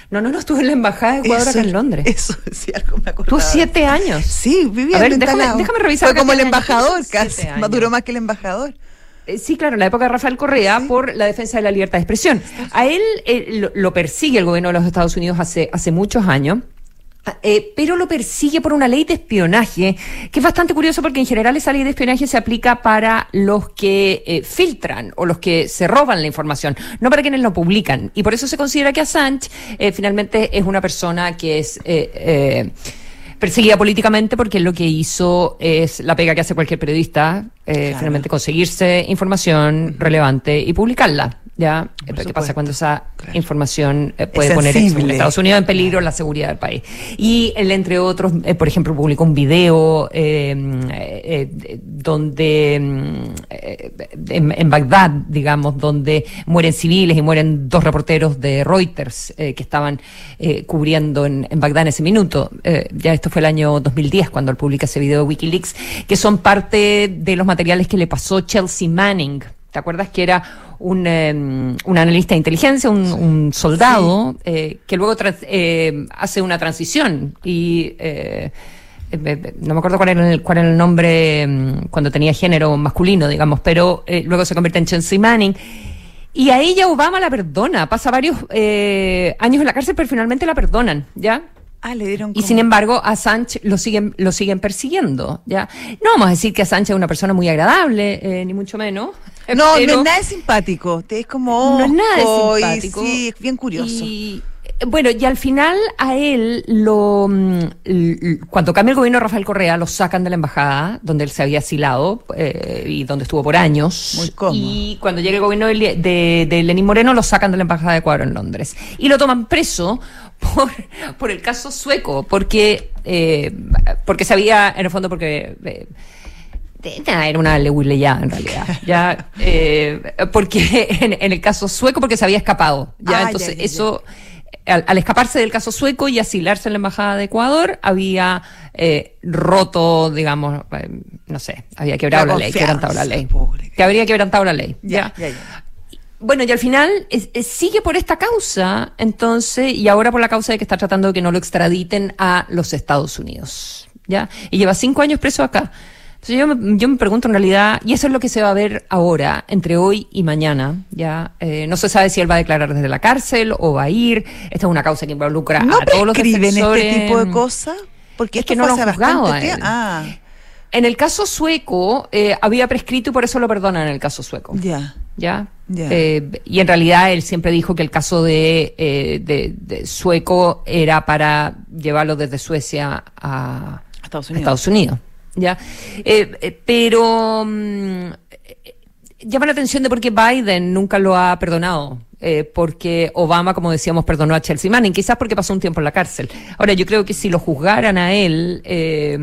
No, no, no estuvo en la embajada de Ecuador acá en Londres. Eso, sí, algo me acordaba. Tuvo siete años. Sí, vivía A ver, en déjame- déjame revisar Fue como el años. embajador casi. Más duró más que el embajador. Eh, Sí, claro, en la época de Rafael Correa por la defensa de la libertad de expresión. A él eh, lo, lo persigue el gobierno de los Estados Unidos hace, hace muchos años. Eh, pero lo persigue por una ley de espionaje, que es bastante curioso porque en general esa ley de espionaje se aplica para los que eh, filtran o los que se roban la información, no para quienes lo publican. Y por eso se considera que Assange eh, finalmente es una persona que es eh, eh, perseguida políticamente porque lo que hizo es la pega que hace cualquier periodista, eh, finalmente conseguirse información relevante y publicarla. ¿Ya? Eh, ¿Qué pasa cuando esa información eh, puede Es poner en Estados Unidos en peligro la seguridad del país? Y él, entre otros, eh, por ejemplo, publicó un video eh, eh, eh, donde eh, en, en Bagdad, digamos, donde mueren civiles y mueren dos reporteros de Reuters que estaban eh, cubriendo en, en Bagdad en ese minuto. Ya esto fue el año 2010 cuando él publica ese video de Wikileaks, que son parte de los materiales que le pasó Chelsea Manning. ¿Te acuerdas que era un, eh, un analista de inteligencia, un, un soldado, eh, que luego eh, hace una transición y... eh, eh, eh, no me acuerdo cuál era el, cuál era el nombre cuando tenía género masculino, digamos, pero luego se convierte en Chelsea Manning. Y a ella Obama la perdona, pasa varios años en la cárcel, pero finalmente la perdonan, ¿ya? Ah, le dieron Y como- sin embargo, a Assange lo siguen, lo siguen persiguiendo, ¿ya? No vamos a decir que Assange es una persona muy agradable, eh, ni mucho menos. No, pero- no es nada de simpático. Es como. no es nada de y simpático. sí, es bien curioso. Y, eh, bueno, y al final a él lo mm, cuando cambia el gobierno de Rafael Correa lo sacan de la embajada donde él se había asilado eh, y donde estuvo por años. Muy cómodo. Y cuando llega el gobierno de, de, de Lenín Moreno lo sacan de la embajada de Ecuador en Londres y lo toman preso por, por el caso sueco porque eh, porque se había en el fondo porque eh, era una ya en realidad. Ya, eh, porque en, en el caso sueco, porque se había escapado. Ya, Ah, entonces ya, ya, ya. eso, al, al escaparse del caso sueco y asilarse en la embajada de Ecuador, había eh, roto, digamos, eh, no sé, había quebrado La la, ley, quebrantado la ley. Que habría quebrantado la ley. Ya, Ya. Bueno, y al final es- es- sigue por esta causa, entonces, y ahora por la causa de que está tratando de que no lo extraditen a los Estados Unidos, ¿ya? Y lleva cinco años preso acá. Entonces yo me, yo me pregunto en realidad, y eso es lo que se va a ver ahora, entre hoy y mañana, ¿ya? Eh, no se sabe si él va a declarar desde la cárcel o va a ir. Esta es una causa que involucra ¿No a todos los prescriben defensores. este tipo de cosas? Porque Es que no lo han juzgado a él. Ah, En el caso sueco, eh, había prescrito y por eso lo perdonan en el caso sueco. ya. ¿Ya? Eh, y en realidad él siempre dijo que el caso de, eh, de, de sueco era para llevarlo desde Suecia a Estados a Unidos. Estados Unidos, ¿ya? Eh, pero mm, llama la atención de por qué Biden nunca lo ha perdonado. eh, porque Obama, como decíamos, perdonó a Chelsea Manning, quizás porque pasó un tiempo en la cárcel. Ahora, yo creo que si lo juzgaran a él eh,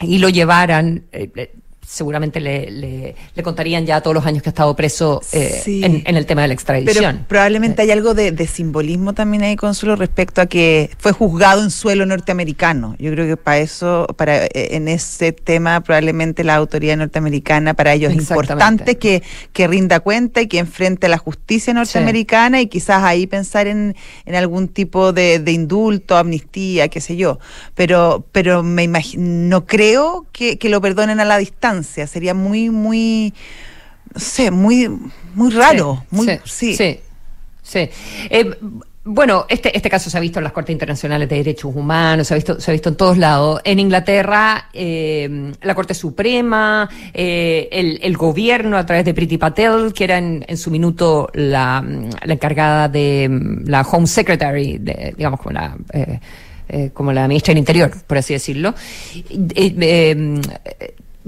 y lo llevaran, eh, seguramente le, le, le contarían ya todos los años que ha estado preso eh, Sí. en, en el tema de la Pero extradición. probablemente hay algo de, de simbolismo también ahí, Consuelo, respecto a que fue juzgado en suelo norteamericano. Yo creo que para eso, para eh, en ese tema, probablemente la autoridad norteamericana, para ellos es importante que, que rinda cuenta y que enfrente la justicia norteamericana y quizás ahí pensar en, en algún tipo de, de indulto, amnistía, qué sé yo. Pero, pero me imagino, no creo que, que lo perdonen a la distancia. Sería muy, muy, no sé, muy, muy raro. Sí, muy, sí, sí. Eh, bueno, este, este caso se ha visto en las Cortes Internacionales de Derechos Humanos, se ha visto, se ha visto en todos lados. En Inglaterra, eh, la Corte Suprema, eh, el, el gobierno a través de Priti Patel, que era en, en su minuto la, la encargada de la Home Secretary, de, digamos como la... eh, como la ministra del Interior, por así decirlo.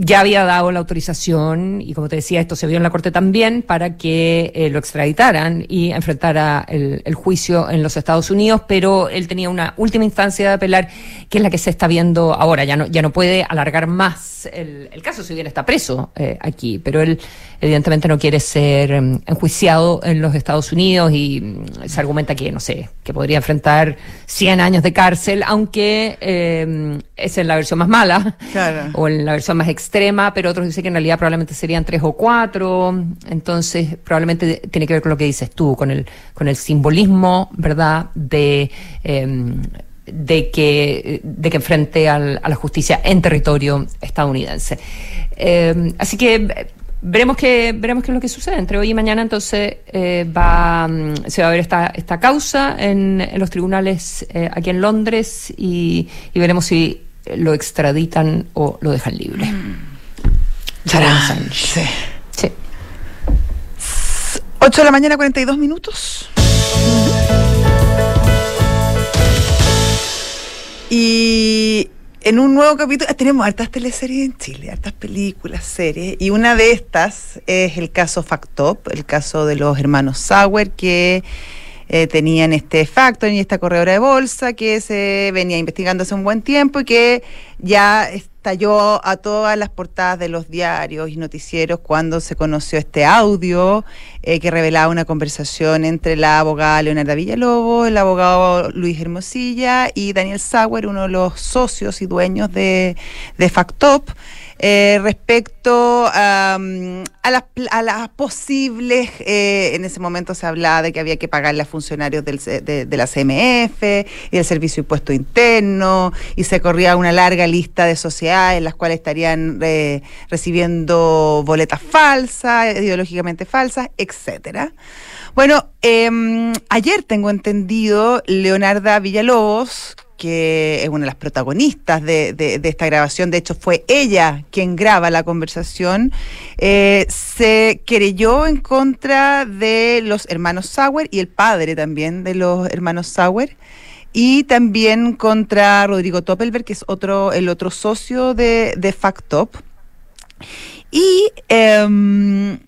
Ya había dado la autorización, y como te decía, esto se vio en la Corte también, para que eh, lo extraditaran y enfrentara el, el juicio en los Estados Unidos, pero él tenía una última instancia de apelar, que es la que se está viendo ahora. Ya no, ya no puede alargar más el, el caso, si bien está preso eh, aquí, pero él evidentemente no quiere ser eh, enjuiciado en los Estados Unidos y mm, se argumenta que, no sé, que podría enfrentar 100 años de cárcel, aunque eh, es la versión más mala Claro. o en la versión más extrema, pero otros dicen que en realidad probablemente serían tres o cuatro. Entonces, probablemente tiene que ver con lo que dices tú, con el, con el simbolismo, ¿verdad?, de, eh, de que, de que enfrente a la justicia en territorio estadounidense. Eh, así que veremos qué veremos qué es lo que sucede entre hoy y mañana. Entonces eh, va mm, se va a ver esta esta causa en, los tribunales eh, aquí en Londres y veremos si lo extraditan o lo dejan libre. Julian Assange. Sí. Sí. 8 de la mañana, 42 minutos. Y en un nuevo capítulo, tenemos hartas teleseries en Chile, hartas películas, series, y una de estas es el caso Factop, el caso de los hermanos Sauer que eh, tenían este factoring y esta corredora de bolsa que se venía investigando hace un buen tiempo y que ya estalló a todas las portadas de los diarios y noticieros cuando se conoció este audio eh, que revelaba una conversación entre la abogada Leonarda Villalobos, el abogado Luis Hermosilla y Daniel Sauer, uno de los socios y dueños de, de Factop. Eh, respecto a, las, a las posibles, eh, en ese momento se hablaba de que había que pagarle a funcionarios del, de, la CMF y del Servicio Impuesto Interno, y se corría una larga lista de sociedades en las cuales estarían recibiendo boletas falsas, ideológicamente falsas, etcétera. Bueno, em, ayer tengo entendido, Leonarda Villalobos, que es una de las protagonistas de, esta grabación, de hecho fue ella quien graba la conversación, eh, se querelló en contra de los hermanos Sauer y el padre también de los hermanos Sauer. Y también contra Rodrigo Toppelberg, que es otro, el otro socio de, de Factop. Y em,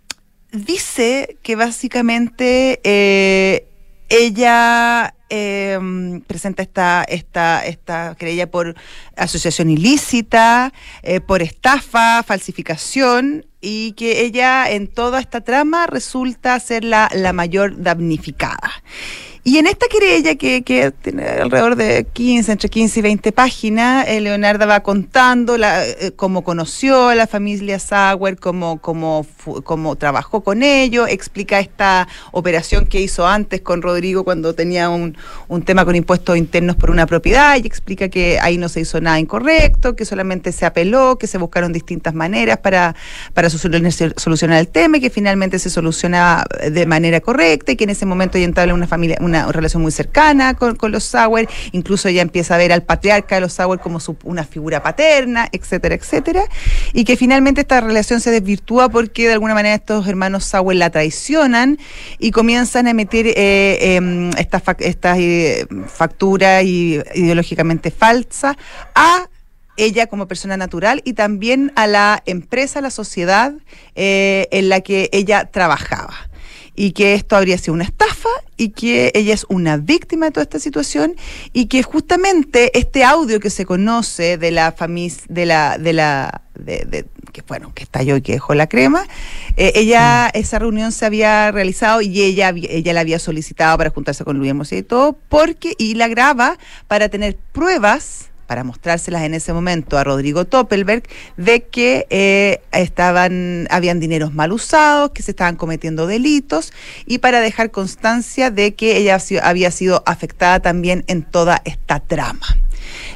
dice que básicamente eh, ella em, presenta esta, esta, esta querella por asociación ilícita, eh, por estafa, falsificación, y que ella en toda esta trama resulta ser la, la mayor damnificada. Y en esta querella, que, que tiene alrededor de 15, entre 15 y 20 páginas, eh, Leonarda va contando la, eh, cómo conoció a la familia Sauer, cómo, cómo, cómo trabajó con ellos, explica esta operación que hizo antes con Rodrigo cuando tenía un, un tema con impuestos internos por una propiedad y explica que ahí no se hizo nada incorrecto, que solamente se apeló, que se buscaron distintas maneras para, para solu- solucionar el tema y que finalmente se soluciona de manera correcta y que en ese momento ya entabla una familia, relación muy cercana con, los Sauer, incluso ya empieza a ver al patriarca de los Sauer como su- una figura paterna, etcétera, etcétera, y que finalmente esta relación se desvirtúa porque de alguna manera estos hermanos Sauer la traicionan y comienzan a emitir eh, em, estas eh, facturas ideológicamente falsas a ella como persona natural y también a la empresa, a la sociedad eh, en la que ella trabajaba. Y que esto habría sido una estafa y que ella es una víctima de toda esta situación y que justamente este audio que se conoce de la familia, de la, de la, de, de- que bueno, que estalló y que dejó la crema, eh, ella, esa reunión se había realizado y ella, ella la había solicitado para juntarse con Luis Hermosilla y todo, porque, y la graba para tener pruebas para mostrárselas en ese momento a Rodrigo Toppelberg de que eh, estaban habían dineros mal usados, que se estaban cometiendo delitos y para dejar constancia de que ella había sido afectada también en toda esta trama.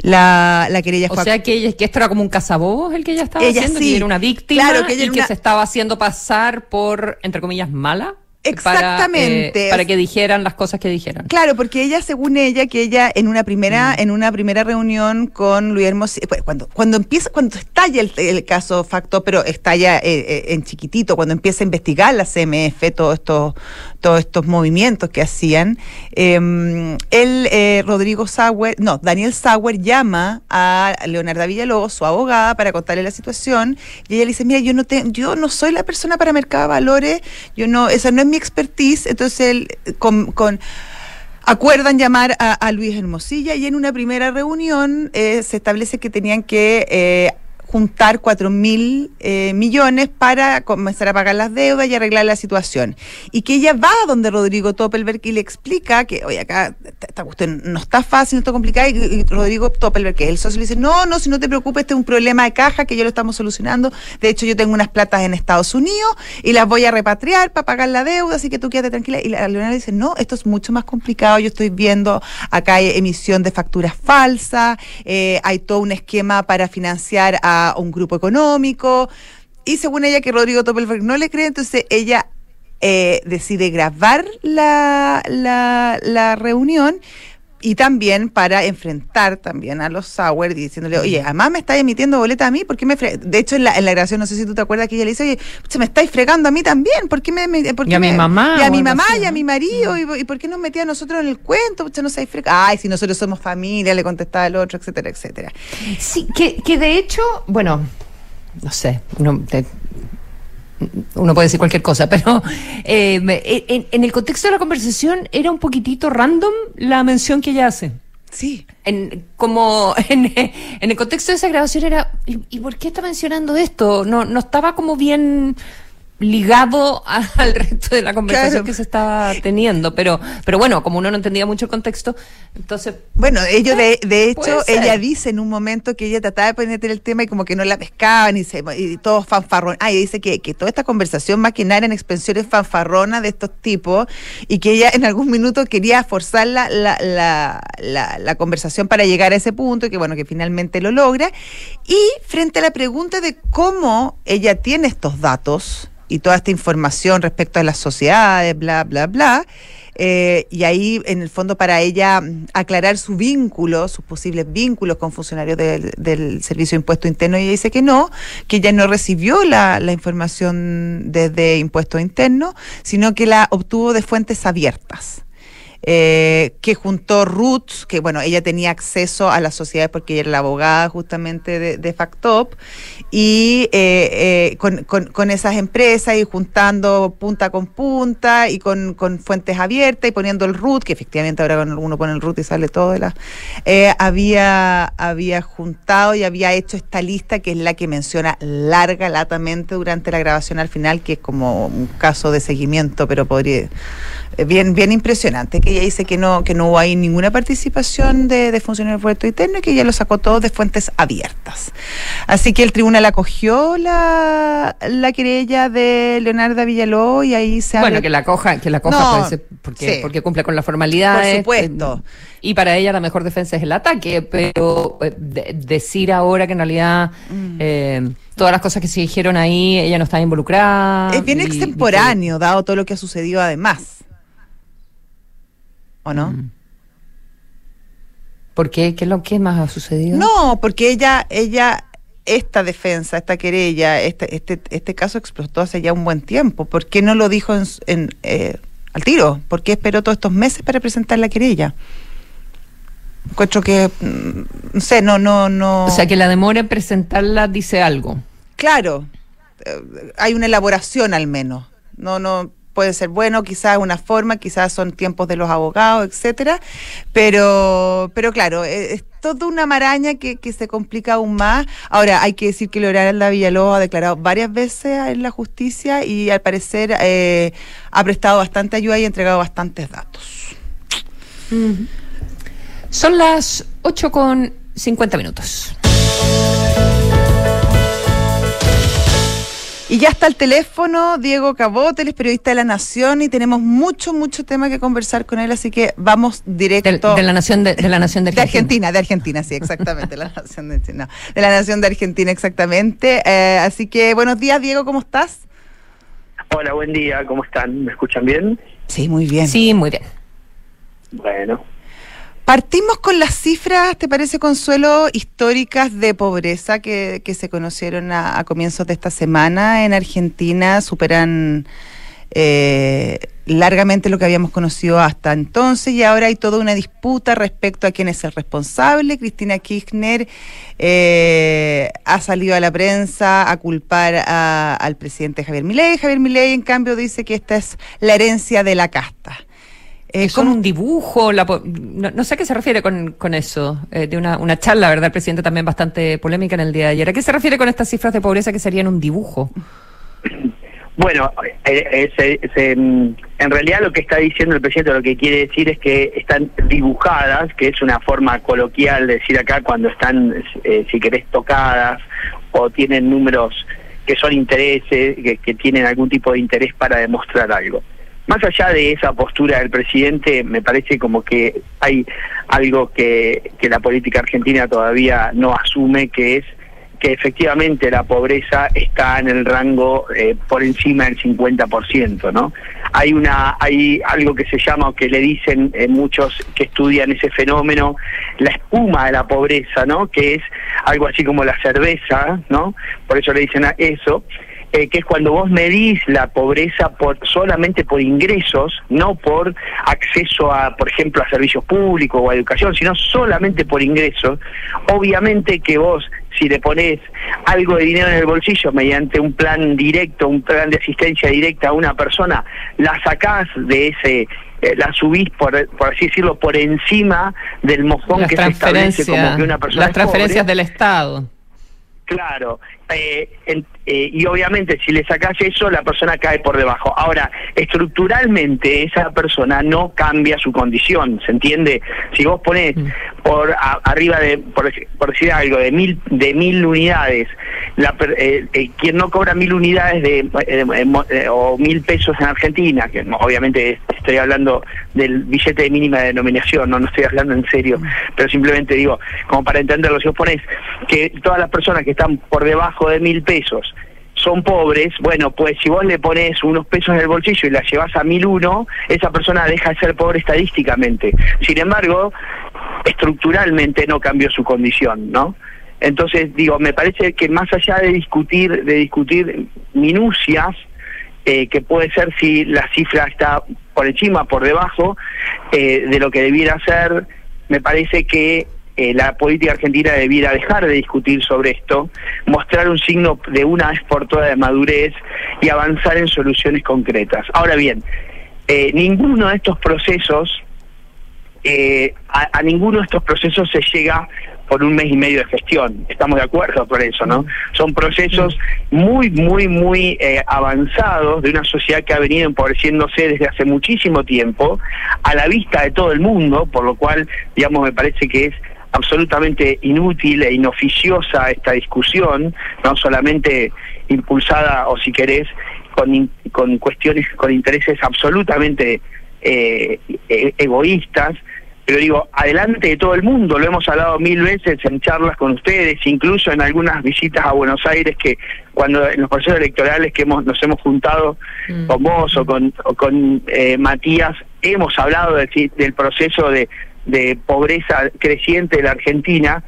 La, la querella O sea que, ella- que esto era como un cazabobos el que ella estaba Ella haciendo, sí. que era una víctima Claro, que ella y que una- se estaba haciendo pasar por, entre comillas, mala. Exactamente. Para, eh, para, que dijeran las cosas que dijeron. Claro, porque ella, según ella, que ella en una primera, mm. en una primera reunión con Luis Hermosillo, pues, cuando, cuando empieza, cuando estalla el, caso Facto, pero estalla eh, eh, en chiquitito, cuando empieza a investigar la CMF, todos estos, todos estos movimientos que hacían, eh, él, Rodrigo Sauer, no, Daniel Sauer llama a Leonardo Villalobos, su abogada, para contarle la situación, y ella le dice, mira, yo no te, yo no soy la persona para mercado valores, yo no, esa no es mi expertise, entonces él con, acuerdan llamar a, Luis Hermosilla y en una primera reunión eh, se establece que tenían que eh, juntar cuatro mil eh, millones para comenzar a pagar las deudas y arreglar la situación. Y que ella va donde Rodrigo Toppelberg y le explica que, oye, acá esta cuestión no está fácil, no está complicada, y, Rodrigo Toppelberg, que es el socio, le dice, no, no, si no te preocupes, este es un problema de caja que ya lo estamos solucionando. De hecho, yo tengo unas platas en Estados Unidos y las voy a repatriar para pagar la deuda, así que tú quédate tranquila. Y la Leonardo dice, no, esto es mucho más complicado, yo estoy viendo, acá hay emisión de facturas falsas, eh, hay todo un esquema para financiar a un grupo económico. Y según ella, que Rodrigo Topelberg no le cree, entonces ella eh, decide grabar la, la, la reunión y también para enfrentar también a los Sauer diciéndole, oye, además me estáis emitiendo boleta a mí, ¿por qué me De hecho, en la, en la grabación, no sé si tú te acuerdas que ella le dice, oye, se me estáis fregando a mí también, ¿por qué me... y a mi mamá. Y a mi mamá y a mi marido, y, por qué nos metía a nosotros en el cuento? Pucha, no se Ay, si nosotros somos familia, le contestaba el otro, etcétera, etcétera. Sí, que, que de hecho, bueno, no sé, no, uno puede decir cualquier cosa, pero eh, en, el contexto de la conversación era un poquitito random la mención que ella hace. Sí. En, como en, el contexto de esa grabación era, ¿y, ¿y, por qué está mencionando esto? No, no estaba como bien ligado al resto de la conversación que se estaba teniendo, pero pero bueno, como uno no entendía mucho el contexto, entonces bueno, ellos de, de hecho ella dice en un momento que ella trataba de poner el tema y como que no la pescaban y se y todos fanfarrón. Ah, y dice que, que toda esta conversación más que nada eran expresiones fanfarronas de estos tipos y que ella en algún minuto quería forzar la, la, la, la, la conversación para llegar a ese punto y que bueno, que finalmente lo logra. Y frente a la pregunta de cómo ella tiene estos datos, y toda esta información respecto a las sociedades, bla, bla, bla. Eh, y ahí, en el fondo, para ella mm, aclarar su vínculo, sus posibles vínculos con funcionarios del, Servicio de Impuesto Interno, ella dice que no, que ella no recibió la, la información desde Impuesto Interno, sino que la obtuvo de fuentes abiertas eh, que juntó Ruth, que bueno, ella tenía acceso a las sociedades porque ella era la abogada justamente de, de Factop, y eh, eh, con, con, esas empresas y juntando punta con punta y con, con, fuentes abiertas y poniendo el root, que efectivamente ahora cuando uno pone el root y sale todo de la... Eh, había, había juntado y había hecho esta lista que es la que menciona larga, latamente durante la grabación al final, que es como un caso de seguimiento, pero podría bien, bien impresionante, que ella dice que no, que no hubo ahí ninguna participación de, de funcionarios del puerto interno y que ella lo sacó todo de fuentes abiertas. Así que el tribunal acogió la, la querella de Leonardo Villaló y ahí se Bueno, que la coja, que la coja porque, porque cumple con la formalidad. Por supuesto. y para ella la mejor defensa es el ataque, pero eh, decir ahora que en realidad mm. eh, todas las cosas que se dijeron ahí, ella no estaba involucrada. Es bien extemporáneo, dado todo lo que ha sucedido además. ¿O no? Mm. ¿Por qué? ¿Qué es lo que más ha sucedido? No, porque ella, ella, esta defensa, esta querella, este, este, este caso explotó hace ya un buen tiempo. ¿Por qué no lo dijo en, eh, al tiro? ¿Por qué esperó todos estos meses para presentar la querella? Encuentro que, mm, no sé, no, no, no. O sea, que la demora en presentarla dice algo. Claro, eh, hay una elaboración al menos. No, no, puede ser bueno, quizás una forma, quizás son tiempos de los abogados, etcétera, pero, pero claro, e, es, toda una maraña que, se complica aún más. Ahora, hay que decir que Leonardo Villalobos ha declarado varias veces en la justicia y al parecer eh, ha prestado bastante ayuda y ha entregado bastantes datos. Son las 8 con 50 minutos. Y ya está el teléfono, Diego Cabot, él es periodista de La Nación y tenemos mucho, mucho tema que conversar con él, así que vamos directo. De, la Nación de, la Nación de Argentina. De Argentina, sí, exactamente. la nación de, la Nación de Argentina, exactamente. Eh, así que buenos días, Diego, ¿cómo estás? Hola, buen día, ¿cómo están? ¿Me escuchan bien? Sí, muy bien. Sí, muy bien. Bueno. Partimos con las cifras, ¿te parece, Consuelo, históricas de pobreza que, que se conocieron a, comienzos de esta semana en Argentina? Superan eh, largamente lo que habíamos conocido hasta entonces y ahora hay toda una disputa respecto a quién es el responsable. Cristina Kirchner eh, ha salido a la prensa a culpar al presidente Javier Milei. Javier Milei, en cambio, dice que esta es la herencia de la casta. Eh, Son un dibujo, la po- no, no sé a qué se refiere con, con eso, eh, de una, una charla, ¿verdad? El presidente también bastante polémica en el día de ayer. ¿A qué se refiere con estas cifras de pobreza que serían un dibujo? Bueno, eh, eh, se- se, mm, en realidad lo que está diciendo el presidente lo que quiere decir es que están dibujadas, que es una forma coloquial de decir acá cuando están, eh, si querés, tocadas o tienen números que son intereses, que, que tienen algún tipo de interés para demostrar algo. Más allá de esa postura del presidente, me parece como que hay algo que, que la política argentina todavía no asume, que es que efectivamente la pobreza está en el rango eh, por encima del 50%, ¿no? Hay una hay algo que se llama o que le dicen eh, muchos que estudian ese fenómeno la espuma de la pobreza, ¿no? Que es algo así como la cerveza, ¿no? Por eso le dicen a eso. Eh, que es cuando vos medís la pobreza por solamente por ingresos, no por acceso a, por ejemplo, a servicios públicos o a educación, sino solamente por ingresos, obviamente que vos si le pones algo de dinero en el bolsillo mediante un plan directo, un plan de asistencia directa a una persona, la sacás de ese, eh, la subís, por, por así decirlo, por encima del mojón Las que se establece como que una persona las es pobre. transferencias del Estado. Claro, eh, en- eh, y obviamente si le sacas eso, la persona cae por debajo. Ahora, estructuralmente esa persona no cambia su condición, ¿se entiende? Si vos pones por a- arriba de, por, dec- por decir algo, de mil de mil unidades, la, eh, eh, quien no cobra mil unidades de, eh, eh, o mil pesos en Argentina, que obviamente estoy hablando del billete de mínima denominación, no, no estoy hablando en serio, pero simplemente digo, como para entenderlo, si vos pones que todas las personas que están por debajo de mil pesos son pobres, bueno, pues si vos le pones unos pesos en el bolsillo y la llevas a mil uno, esa persona deja de ser pobre estadísticamente. Sin embargo, estructuralmente no cambió su condición, ¿no? Entonces, digo, me parece que más allá de discutir, de discutir minucias, eh, que puede ser si la cifra está por encima, por debajo eh, de lo que debiera ser, me parece que eh, la política argentina debiera dejar de discutir sobre esto, mostrar un signo de una vez por todas de madurez y avanzar en soluciones concretas. Ahora bien, eh, ninguno de estos procesos, eh, a, a ninguno de estos procesos se llega por un mes y medio de gestión. Estamos de acuerdo por eso, ¿no? Son procesos muy, muy, muy eh, avanzados de una sociedad que ha venido empobreciéndose desde hace muchísimo tiempo, a la vista de todo el mundo, por lo cual, digamos, me parece que es absolutamente inútil e inoficiosa esta discusión, no solamente impulsada, o si querés, con, con cuestiones, con intereses absolutamente eh, e- egoístas, pero digo, adelante de todo el mundo, lo hemos hablado mil veces en charlas con ustedes, incluso en algunas visitas a Buenos Aires que cuando en los procesos electorales que hemos, nos hemos juntado con vos o con, o con eh, Matías, hemos hablado de- del proceso de, de pobreza creciente de la Argentina,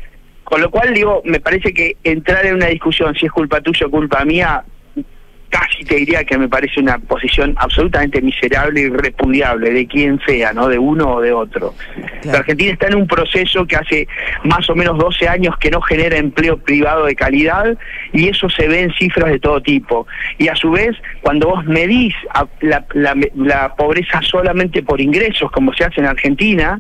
con lo cual digo, me parece que entrar en una discusión si es culpa tuya o culpa mía, casi te diría que me parece una posición absolutamente miserable y repudiable de quien sea, ¿no? De uno o de otro. La Argentina está en un proceso que hace más o menos 12 años que no genera empleo privado de calidad y eso se ve en cifras de todo tipo. Y a su vez, cuando vos medís la, la- la pobreza solamente por ingresos, como se hace en Argentina,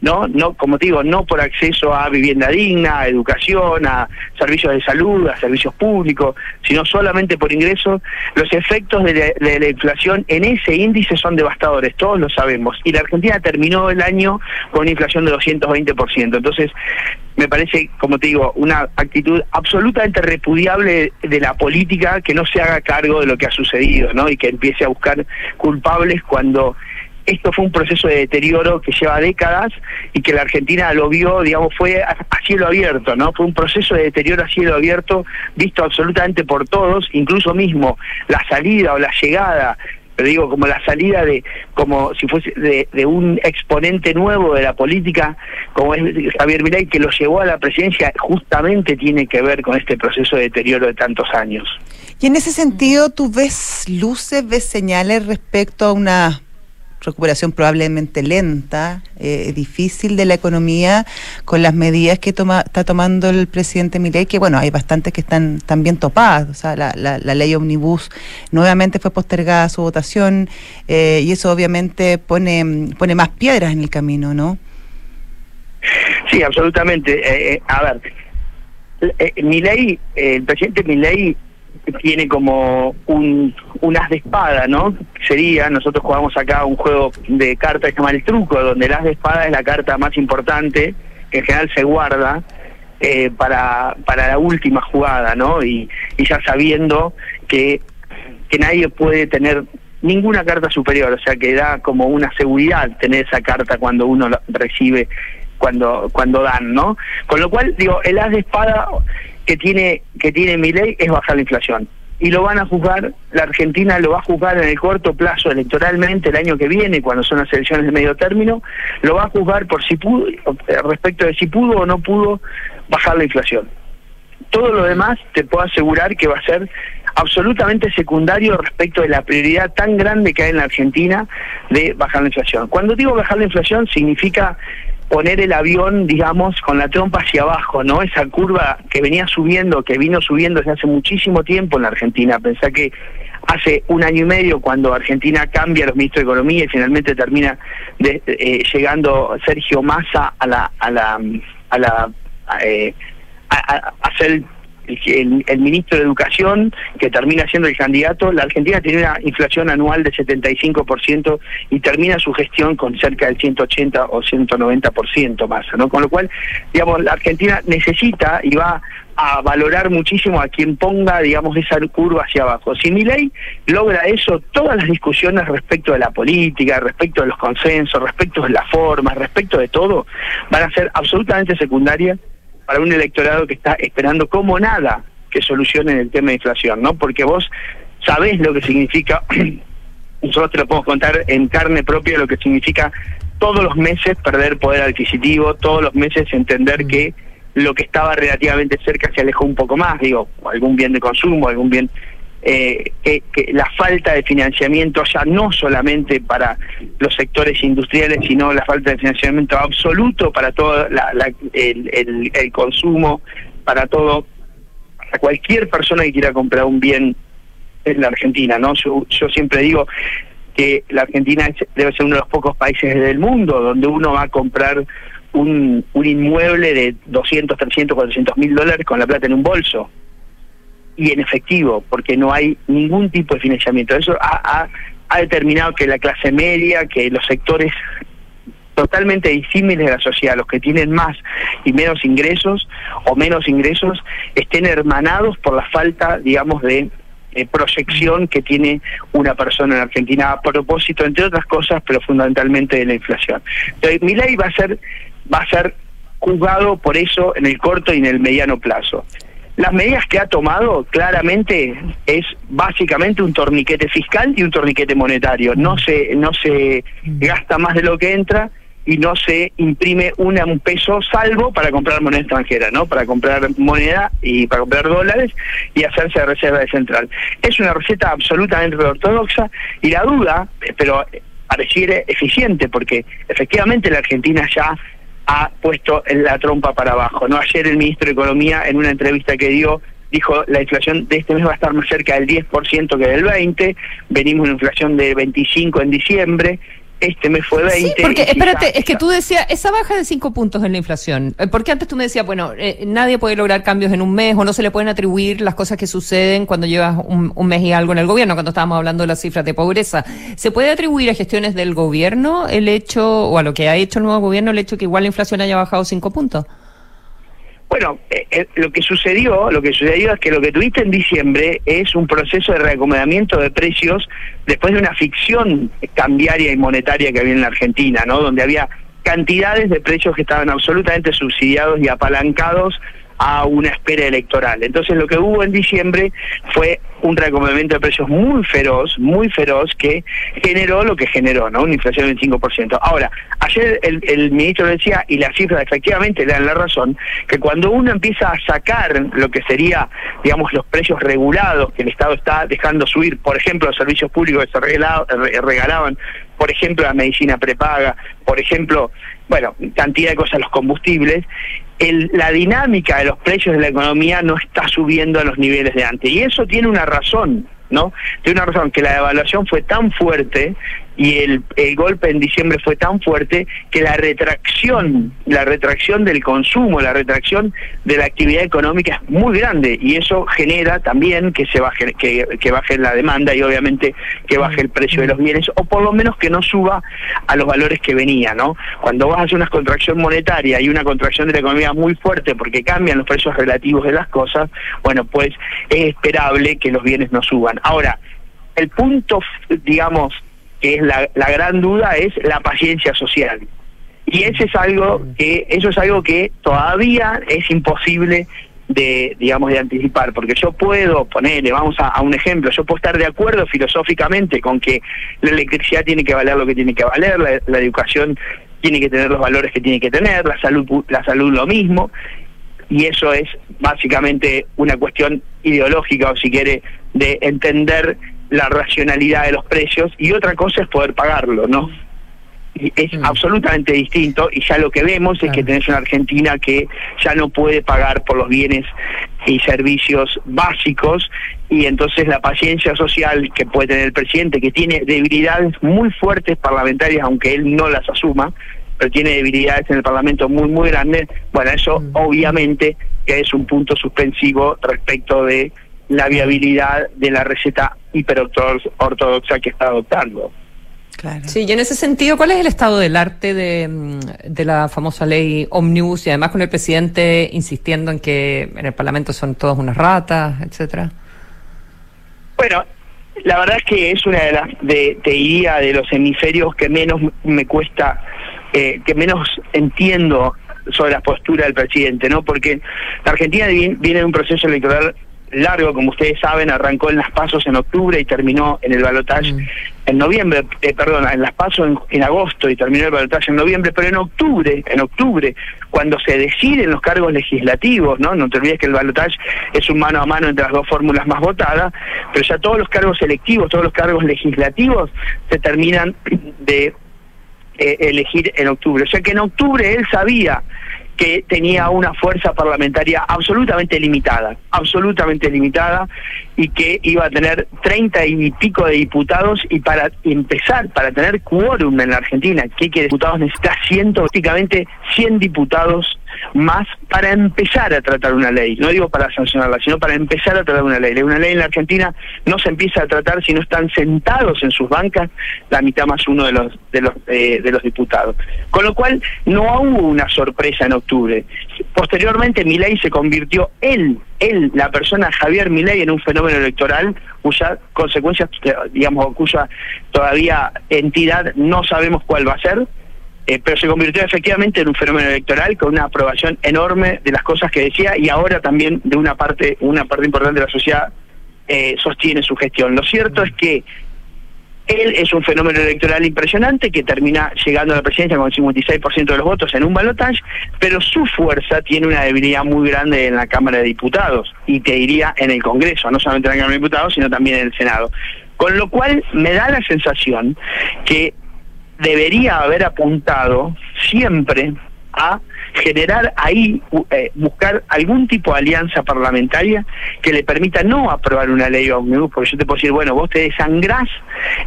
no no como te digo no por acceso a vivienda digna a educación a servicios de salud a servicios públicos sino solamente por ingresos los efectos de la, inflación en ese índice son devastadores todos lo sabemos. Y la Argentina terminó el año con una inflación de 220% entonces me parece como te digo una actitud absolutamente repudiable de la política que no se haga cargo de lo que ha sucedido no y que empiece a buscar culpables cuando esto fue un proceso de deterioro que lleva décadas y que la Argentina lo vio, digamos, fue a, a cielo abierto, ¿no? Fue un proceso de deterioro a cielo abierto visto absolutamente por todos, incluso mismo la salida o la llegada pero digo como la salida de como si fuese de, un exponente nuevo de la política como es Javier Milei que lo llevó a la presidencia justamente tiene que ver con este proceso de deterioro de tantos años. Y en ese sentido, ¿tú ves luces, ves señales respecto a una recuperación probablemente lenta, eh, difícil de la economía con las medidas que toma, está tomando el presidente Milei, que bueno, hay bastantes que están también topadas, o sea, la, la, la ley Omnibus nuevamente fue postergada su votación eh, y eso obviamente pone, pone más piedras en el camino, ¿no? Sí, absolutamente. Eh, a ver, Milei, el presidente Milei tiene como un, un as de espada, ¿no? Sería, nosotros jugamos acá un juego de cartas que se llama el truco, donde el as de espada es la carta más importante, que en general se guarda eh, para, para la última jugada, ¿no? Y, y ya sabiendo que, que nadie puede tener ninguna carta superior, o sea que da como una seguridad tener esa carta cuando uno la recibe, cuando, cuando dan, ¿no? Con lo cual, digo, el as de espada que tiene que tiene mi ley es bajar la inflación y lo van a juzgar la Argentina lo va a juzgar en el corto plazo electoralmente el año que viene cuando son las elecciones de medio término lo va a juzgar por si pudo respecto de si pudo o no pudo bajar la inflación todo lo demás te puedo asegurar que va a ser absolutamente secundario respecto de la prioridad tan grande que hay en la Argentina de bajar la inflación. Cuando digo bajar la inflación significa poner el avión, digamos, con la trompa hacia abajo, ¿no? Esa curva que venía subiendo, que vino subiendo desde hace muchísimo tiempo en la Argentina. Pensá que hace un año y medio cuando Argentina cambia los ministros de Economía y finalmente termina de, eh, llegando Sergio Massa a la a la a la eh, a, a, el, el, ministro de Educación, que termina siendo el candidato, la Argentina tiene una inflación anual de 75% y termina su gestión con cerca del 180 o 190% más, ¿no? Con lo cual, digamos, la Argentina necesita y va a valorar muchísimo a quien ponga, digamos, esa curva hacia abajo. Si mi ley logra eso, todas las discusiones respecto de la política, respecto de los consensos, respecto de las formas, respecto de todo, van a ser absolutamente secundarias para un electorado que está esperando como nada que solucionen el tema de inflación, ¿no? Porque vos sabés lo que significa, nosotros te lo podemos contar en carne propia, lo que significa todos los meses perder poder adquisitivo, todos los meses entender que lo que estaba relativamente cerca se alejó un poco más, digo, algún bien de consumo, algún bien eh, que, que, la falta de financiamiento ya no solamente para los sectores industriales, sino la falta de financiamiento absoluto para todo la, la, el, el, el, consumo, para todo, para cualquier persona que quiera comprar un bien en la Argentina, ¿no? Yo, yo siempre digo que la Argentina debe ser uno de los pocos países del mundo donde uno va a comprar un, un inmueble de 200, 300, 400 mil dólares con la plata en un bolso y en efectivo, porque no hay ningún tipo de financiamiento. Eso ha, determinado que la clase media, que los sectores totalmente disímiles de la sociedad, los que tienen más y menos ingresos o menos ingresos, estén hermanados por la falta, digamos, de eh, proyección que tiene una persona en Argentina a propósito, entre otras cosas, pero fundamentalmente de la inflación. Entonces, mi ley va a ser, va a ser juzgado por eso en el corto y en el mediano plazo. Las medidas que ha tomado claramente es básicamente un torniquete fiscal y un torniquete monetario. No se, no se gasta más de lo que entra y no se imprime un peso salvo para comprar moneda extranjera, ¿no? Para comprar moneda y para comprar dólares y hacerse reserva de central. Es una receta absolutamente ortodoxa y la duda, pero pareciera eficiente porque efectivamente la Argentina ya ha puesto la trompa para abajo. No ayer el ministro de Economía en una entrevista que dio dijo la inflación de este mes va a estar más cerca del 10% que del 20, venimos una inflación de 25 en diciembre, este mes fue 20. Sí, porque espérate, es que tú decías, esa baja de 5 puntos en la inflación, porque antes tú me decías, bueno, eh, nadie puede lograr cambios en un mes o no se le pueden atribuir las cosas que suceden cuando llevas un, un, mes y algo en el gobierno, cuando estábamos hablando de las cifras de pobreza. ¿Se puede atribuir a gestiones del gobierno el hecho, o a lo que ha hecho el nuevo gobierno, el hecho que igual la inflación haya bajado 5 puntos? Bueno, eh, eh, lo que sucedió, lo que sucedió es que lo que tuviste en diciembre es un proceso de reacomodamiento de precios después de una ficción cambiaria y monetaria que había en la Argentina, ¿no? Donde había cantidades de precios que estaban absolutamente subsidiados y apalancados a una espera electoral. Entonces lo que hubo en diciembre fue un reacomodamiento de precios muy feroz, muy feroz, que generó lo que generó, ¿no? Una inflación del 5%. Ahora, ayer el, ministro decía, y las cifras efectivamente dan la razón, que cuando uno empieza a sacar lo que sería, digamos, los precios regulados que el Estado está dejando subir, por ejemplo, los servicios públicos que se regalaban, por ejemplo, la medicina prepaga, por ejemplo, bueno, cantidad de cosas, los combustibles, el, la dinámica de los precios de la economía no está subiendo a los niveles de antes. Y eso tiene una razón, ¿no? Tiene una razón, que la devaluación fue tan fuerte y el, el, golpe en diciembre fue tan fuerte que la retracción, la retracción del consumo, la retracción de la actividad económica es muy grande y eso genera también que se baje, que, baje la demanda y obviamente que baje el precio de los bienes o por lo menos que no suba a los valores que venía, ¿no? Cuando vas a hacer una contracción monetaria y una contracción de la economía muy fuerte porque cambian los precios relativos de las cosas, bueno, pues es esperable que los bienes no suban. Ahora, el punto, digamos, que es la, la gran duda, es la paciencia social. Y ese es algo que, eso es algo que todavía es imposible de, digamos, de anticipar, porque yo puedo ponerle, vamos a, un ejemplo, yo puedo estar de acuerdo filosóficamente con que la electricidad tiene que valer lo que tiene que valer, la, la educación tiene que tener los valores que tiene que tener, la salud, la salud lo mismo, y eso es básicamente una cuestión ideológica o si quiere de entender la racionalidad de los precios y otra cosa es poder pagarlo, ¿no? Y es Mm. absolutamente distinto y ya lo que vemos es que tenés una Argentina que ya no puede pagar por los bienes y servicios básicos y entonces la paciencia social que puede tener el presidente, que tiene debilidades muy fuertes parlamentarias, aunque él no las asuma, pero tiene debilidades en el Parlamento muy, muy grandes, bueno, eso obviamente que es un punto suspensivo respecto de la viabilidad de la receta hiperortodoxa que está adoptando. Sí, y en ese sentido, ¿cuál es el estado del arte de, mm, de la famosa ley Omnibus y además con el presidente insistiendo en que en el Parlamento son todos unas ratas, etcétera? Bueno, la verdad es que es una de las, de, te diría, de los hemisferios que menos me cuesta, eh, que menos entiendo sobre la postura del presidente, ¿no? Porque la Argentina viene de un proceso electoral largo, como ustedes saben, arrancó en las pasos en octubre y terminó en el balotaje en noviembre, eh, perdón, en las pasos en, en, agosto y terminó el balotaje en noviembre, pero en octubre, en octubre, cuando se deciden los cargos legislativos, ¿no? No te olvides que el balotaje es un mano a mano entre las dos fórmulas más votadas, pero ya todos los cargos electivos, todos los cargos legislativos se terminan de eh, elegir en octubre. O sea que en octubre él sabía que tenía una fuerza parlamentaria absolutamente limitada, absolutamente limitada, y que iba a tener treinta y pico de diputados, y para empezar, para tener quórum en la Argentina, que que diputados necesita ciento, prácticamente 100 diputados más para empezar a tratar una ley, no digo para sancionarla, sino para empezar a tratar una ley. Una ley en la Argentina no se empieza a tratar si no están sentados en sus bancas la mitad más uno de los de los eh, de los diputados. Con lo cual no hubo una sorpresa en octubre. Posteriormente Milei se convirtió él, él, la persona Javier Milei en un fenómeno electoral cuya consecuencia, digamos, cuya todavía entidad no sabemos cuál va a ser, eh, pero se convirtió efectivamente en un fenómeno electoral con una aprobación enorme de las cosas que decía y ahora también de una parte una parte importante de la sociedad eh, sostiene su gestión. Lo cierto es que él es un fenómeno electoral impresionante que termina llegando a la presidencia con el 56% de los votos en un balotaje, pero su fuerza tiene una debilidad muy grande en la Cámara de Diputados y te diría en el Congreso, no solamente en la Cámara de Diputados, sino también en el Senado. Con lo cual me da la sensación que debería haber apuntado siempre a generar ahí, eh, buscar algún tipo de alianza parlamentaria que le permita no aprobar una ley ómnibus, porque yo te puedo decir, bueno, vos te desangrás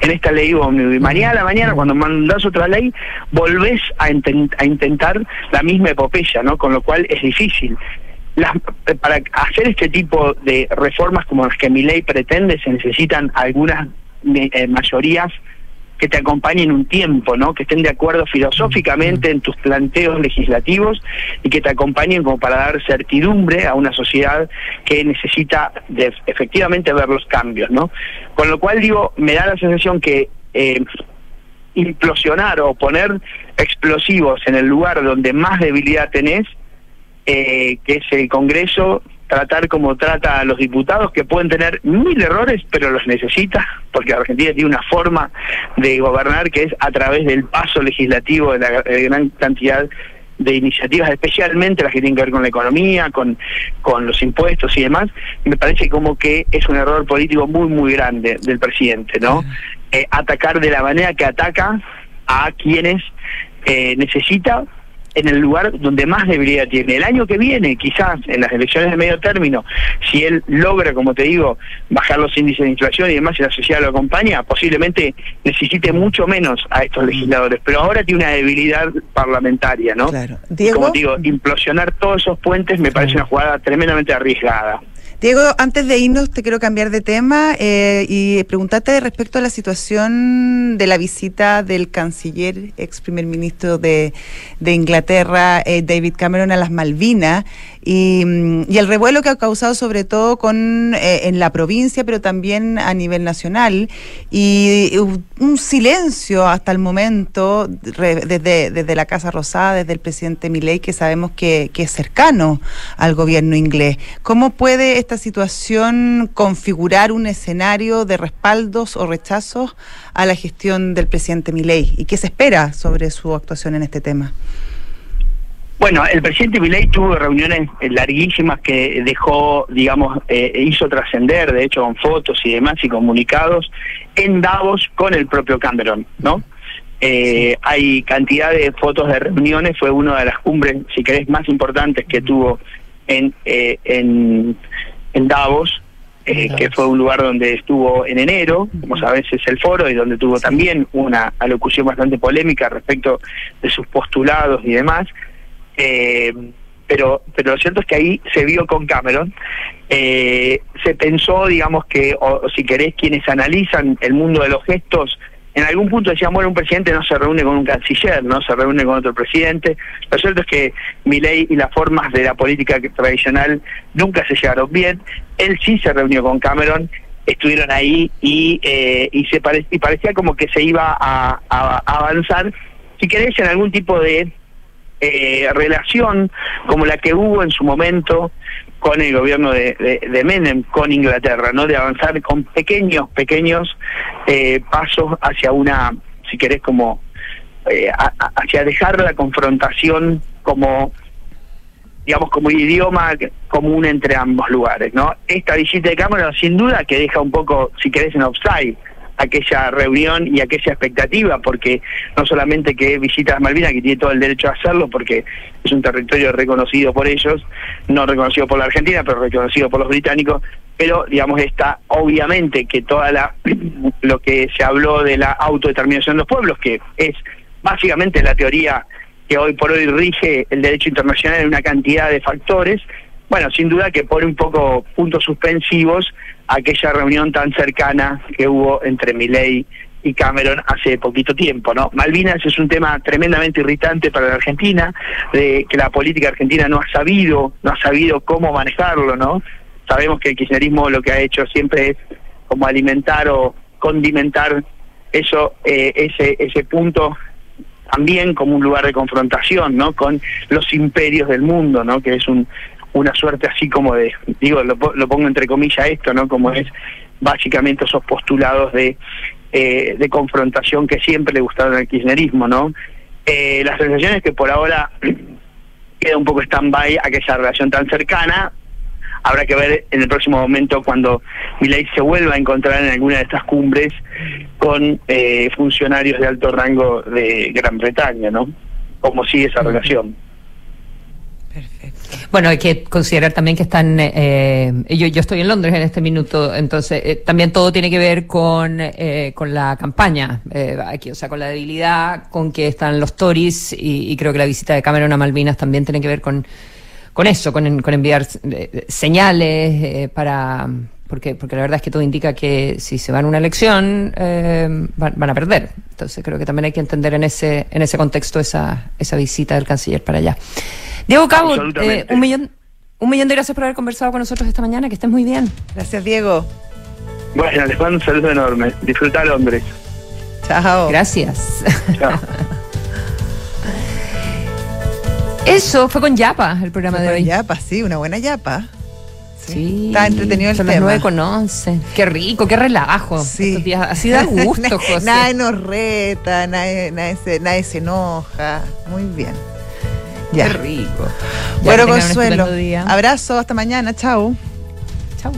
en esta ley ómnibus y mañana a la mañana cuando mandás otra ley volvés a, intent a intentar la misma epopeya, ¿no? Con lo cual es difícil. Las, para hacer este tipo de reformas como las que mi ley pretende se necesitan algunas eh, mayorías que te acompañen un tiempo, ¿no? Que estén de acuerdo filosóficamente en tus planteos legislativos y que te acompañen como para dar certidumbre a una sociedad que necesita de, efectivamente ver los cambios, ¿no? Con lo cual digo, me da la sensación que eh, implosionar o poner explosivos en el lugar donde más debilidad tenés, eh, que es el Congreso, tratar como trata a los diputados, que pueden tener mil errores, pero los necesita, porque Argentina tiene una forma de gobernar que es a través del paso legislativo de la gran cantidad de iniciativas, especialmente las que tienen que ver con la economía, con, con los impuestos y demás, me parece como que es un error político muy, muy grande del presidente, ¿no? Eh, atacar de la manera que ataca a quienes eh, necesita en el lugar donde más debilidad tiene. El año que viene, quizás en las elecciones de medio término, si él logra, como te digo, bajar los índices de inflación y demás y la sociedad lo acompaña, posiblemente necesite mucho menos a estos legisladores. Pero ahora tiene una debilidad parlamentaria, ¿no? Claro. Como digo, implosionar todos esos puentes me parece una jugada tremendamente arriesgada. Diego, antes de irnos, te quiero cambiar de tema eh, y preguntarte respecto a la situación de la visita del canciller, ex primer ministro de, Inglaterra, eh, David Cameron, a las Malvinas. Mm, y, el revuelo que ha causado sobre todo con eh, en la provincia, pero también a nivel nacional, y un silencio hasta el momento desde, desde la Casa Rosada, desde el presidente Milei, que sabemos que, que es cercano al gobierno inglés. ¿Cómo puede esta situación configurar un escenario de respaldos o rechazos a la gestión del presidente Milei? ¿Y qué se espera sobre su actuación en este tema? Bueno, el presidente Milei tuvo reuniones larguísimas que dejó, digamos, eh, hizo trascender, de hecho, con fotos y demás y comunicados en Davos con el propio Cameron, ¿no? Eh, hay cantidad de fotos de reuniones, fue una de las cumbres, si querés, más importantes que tuvo en, eh, en, Davos, que fue un lugar donde estuvo en enero, como sabes es el foro, y donde tuvo también una alocución bastante polémica respecto de sus postulados y demás. Eh, pero, pero lo cierto es que ahí se vio con Cameron. Eh, se pensó, digamos, que, o, si querés, quienes analizan el mundo de los gestos, en algún punto decían, bueno, un presidente no se reúne con un canciller, no se reúne con otro presidente. Lo cierto es que ley y las formas de la política tradicional nunca se llevaron bien. Él sí se reunió con Cameron, estuvieron ahí y, eh, y, se y parecía como que se iba a avanzar, si querés, en algún tipo de eh, relación como la que hubo en su momento con el gobierno de, de, Menem, con Inglaterra, ¿no? De avanzar con pequeños, pequeños eh, pasos hacia una, si querés, como eh, hacia dejar la confrontación como digamos como idioma común entre ambos lugares, ¿no? Esta visita de Cámara sin duda que deja un poco, si querés, en offside aquella reunión y aquella expectativa, porque no solamente que visita las Malvinas, que tiene todo el derecho a hacerlo, porque es un territorio reconocido por ellos, no reconocido por la Argentina, pero reconocido por los británicos, pero digamos está obviamente que toda la lo que se habló de la autodeterminación de los pueblos, que es básicamente la teoría que hoy por hoy rige el derecho internacional en una cantidad de factores, bueno, sin duda que pone un poco puntos suspensivos aquella reunión tan cercana que hubo entre Milei y Cameron hace poquito tiempo, ¿no? Malvinas es un tema tremendamente irritante para la Argentina, de que la política argentina no ha sabido, no ha sabido cómo manejarlo, ¿no? Sabemos que el kirchnerismo lo que ha hecho siempre es como alimentar o condimentar eso, eh, ese, ese punto también como un lugar de confrontación, ¿no? Con los imperios del mundo, ¿no? Que es un, una suerte así como de, digo, lo, pongo entre comillas esto, ¿no? Como es básicamente esos postulados de, eh, de confrontación que siempre le gustaron al kirchnerismo, ¿no? Eh, la sensación es que por ahora queda un poco stand-by aquella relación tan cercana. Habrá que ver en el próximo momento cuando Milei se vuelva a encontrar en alguna de estas cumbres con eh, funcionarios de alto rango de Gran Bretaña, ¿no? Cómo sigue esa relación. Bueno, hay que considerar también que están, eh, yo, yo estoy en Londres en este minuto, entonces eh, también todo tiene que ver con, eh, con la campaña eh, aquí, o sea, con la debilidad con que están los Tories y, creo que la visita de Cameron a Malvinas también tiene que ver con, con eso, con, con enviar eh, señales para porque porque la verdad es que todo indica que si se van a una elección van, van, a perder. Entonces creo que también hay que entender en ese, en ese contexto esa, esa visita del canciller para allá. Diego Cabo, eh, un millón, un millón de gracias por haber conversado con nosotros esta mañana, que estés muy bien. Gracias, Diego. Bueno, les mando un saludo enorme. Disfruta Londres. Chao. Gracias. Chao. Eso fue con Yapa el programa Fue de con hoy. Yapa, sí, una buena Yapa. Sí. Está entretenido el Son las tema. 9 con 11. Qué rico, qué relajo. Sí. Estos días. Así da gusto, José. Nadie nos reta, nadie, nadie, se, nadie se enoja. Muy bien. Qué rico. Ya bueno, Consuelo. Abrazo, hasta mañana. Chao. Chao.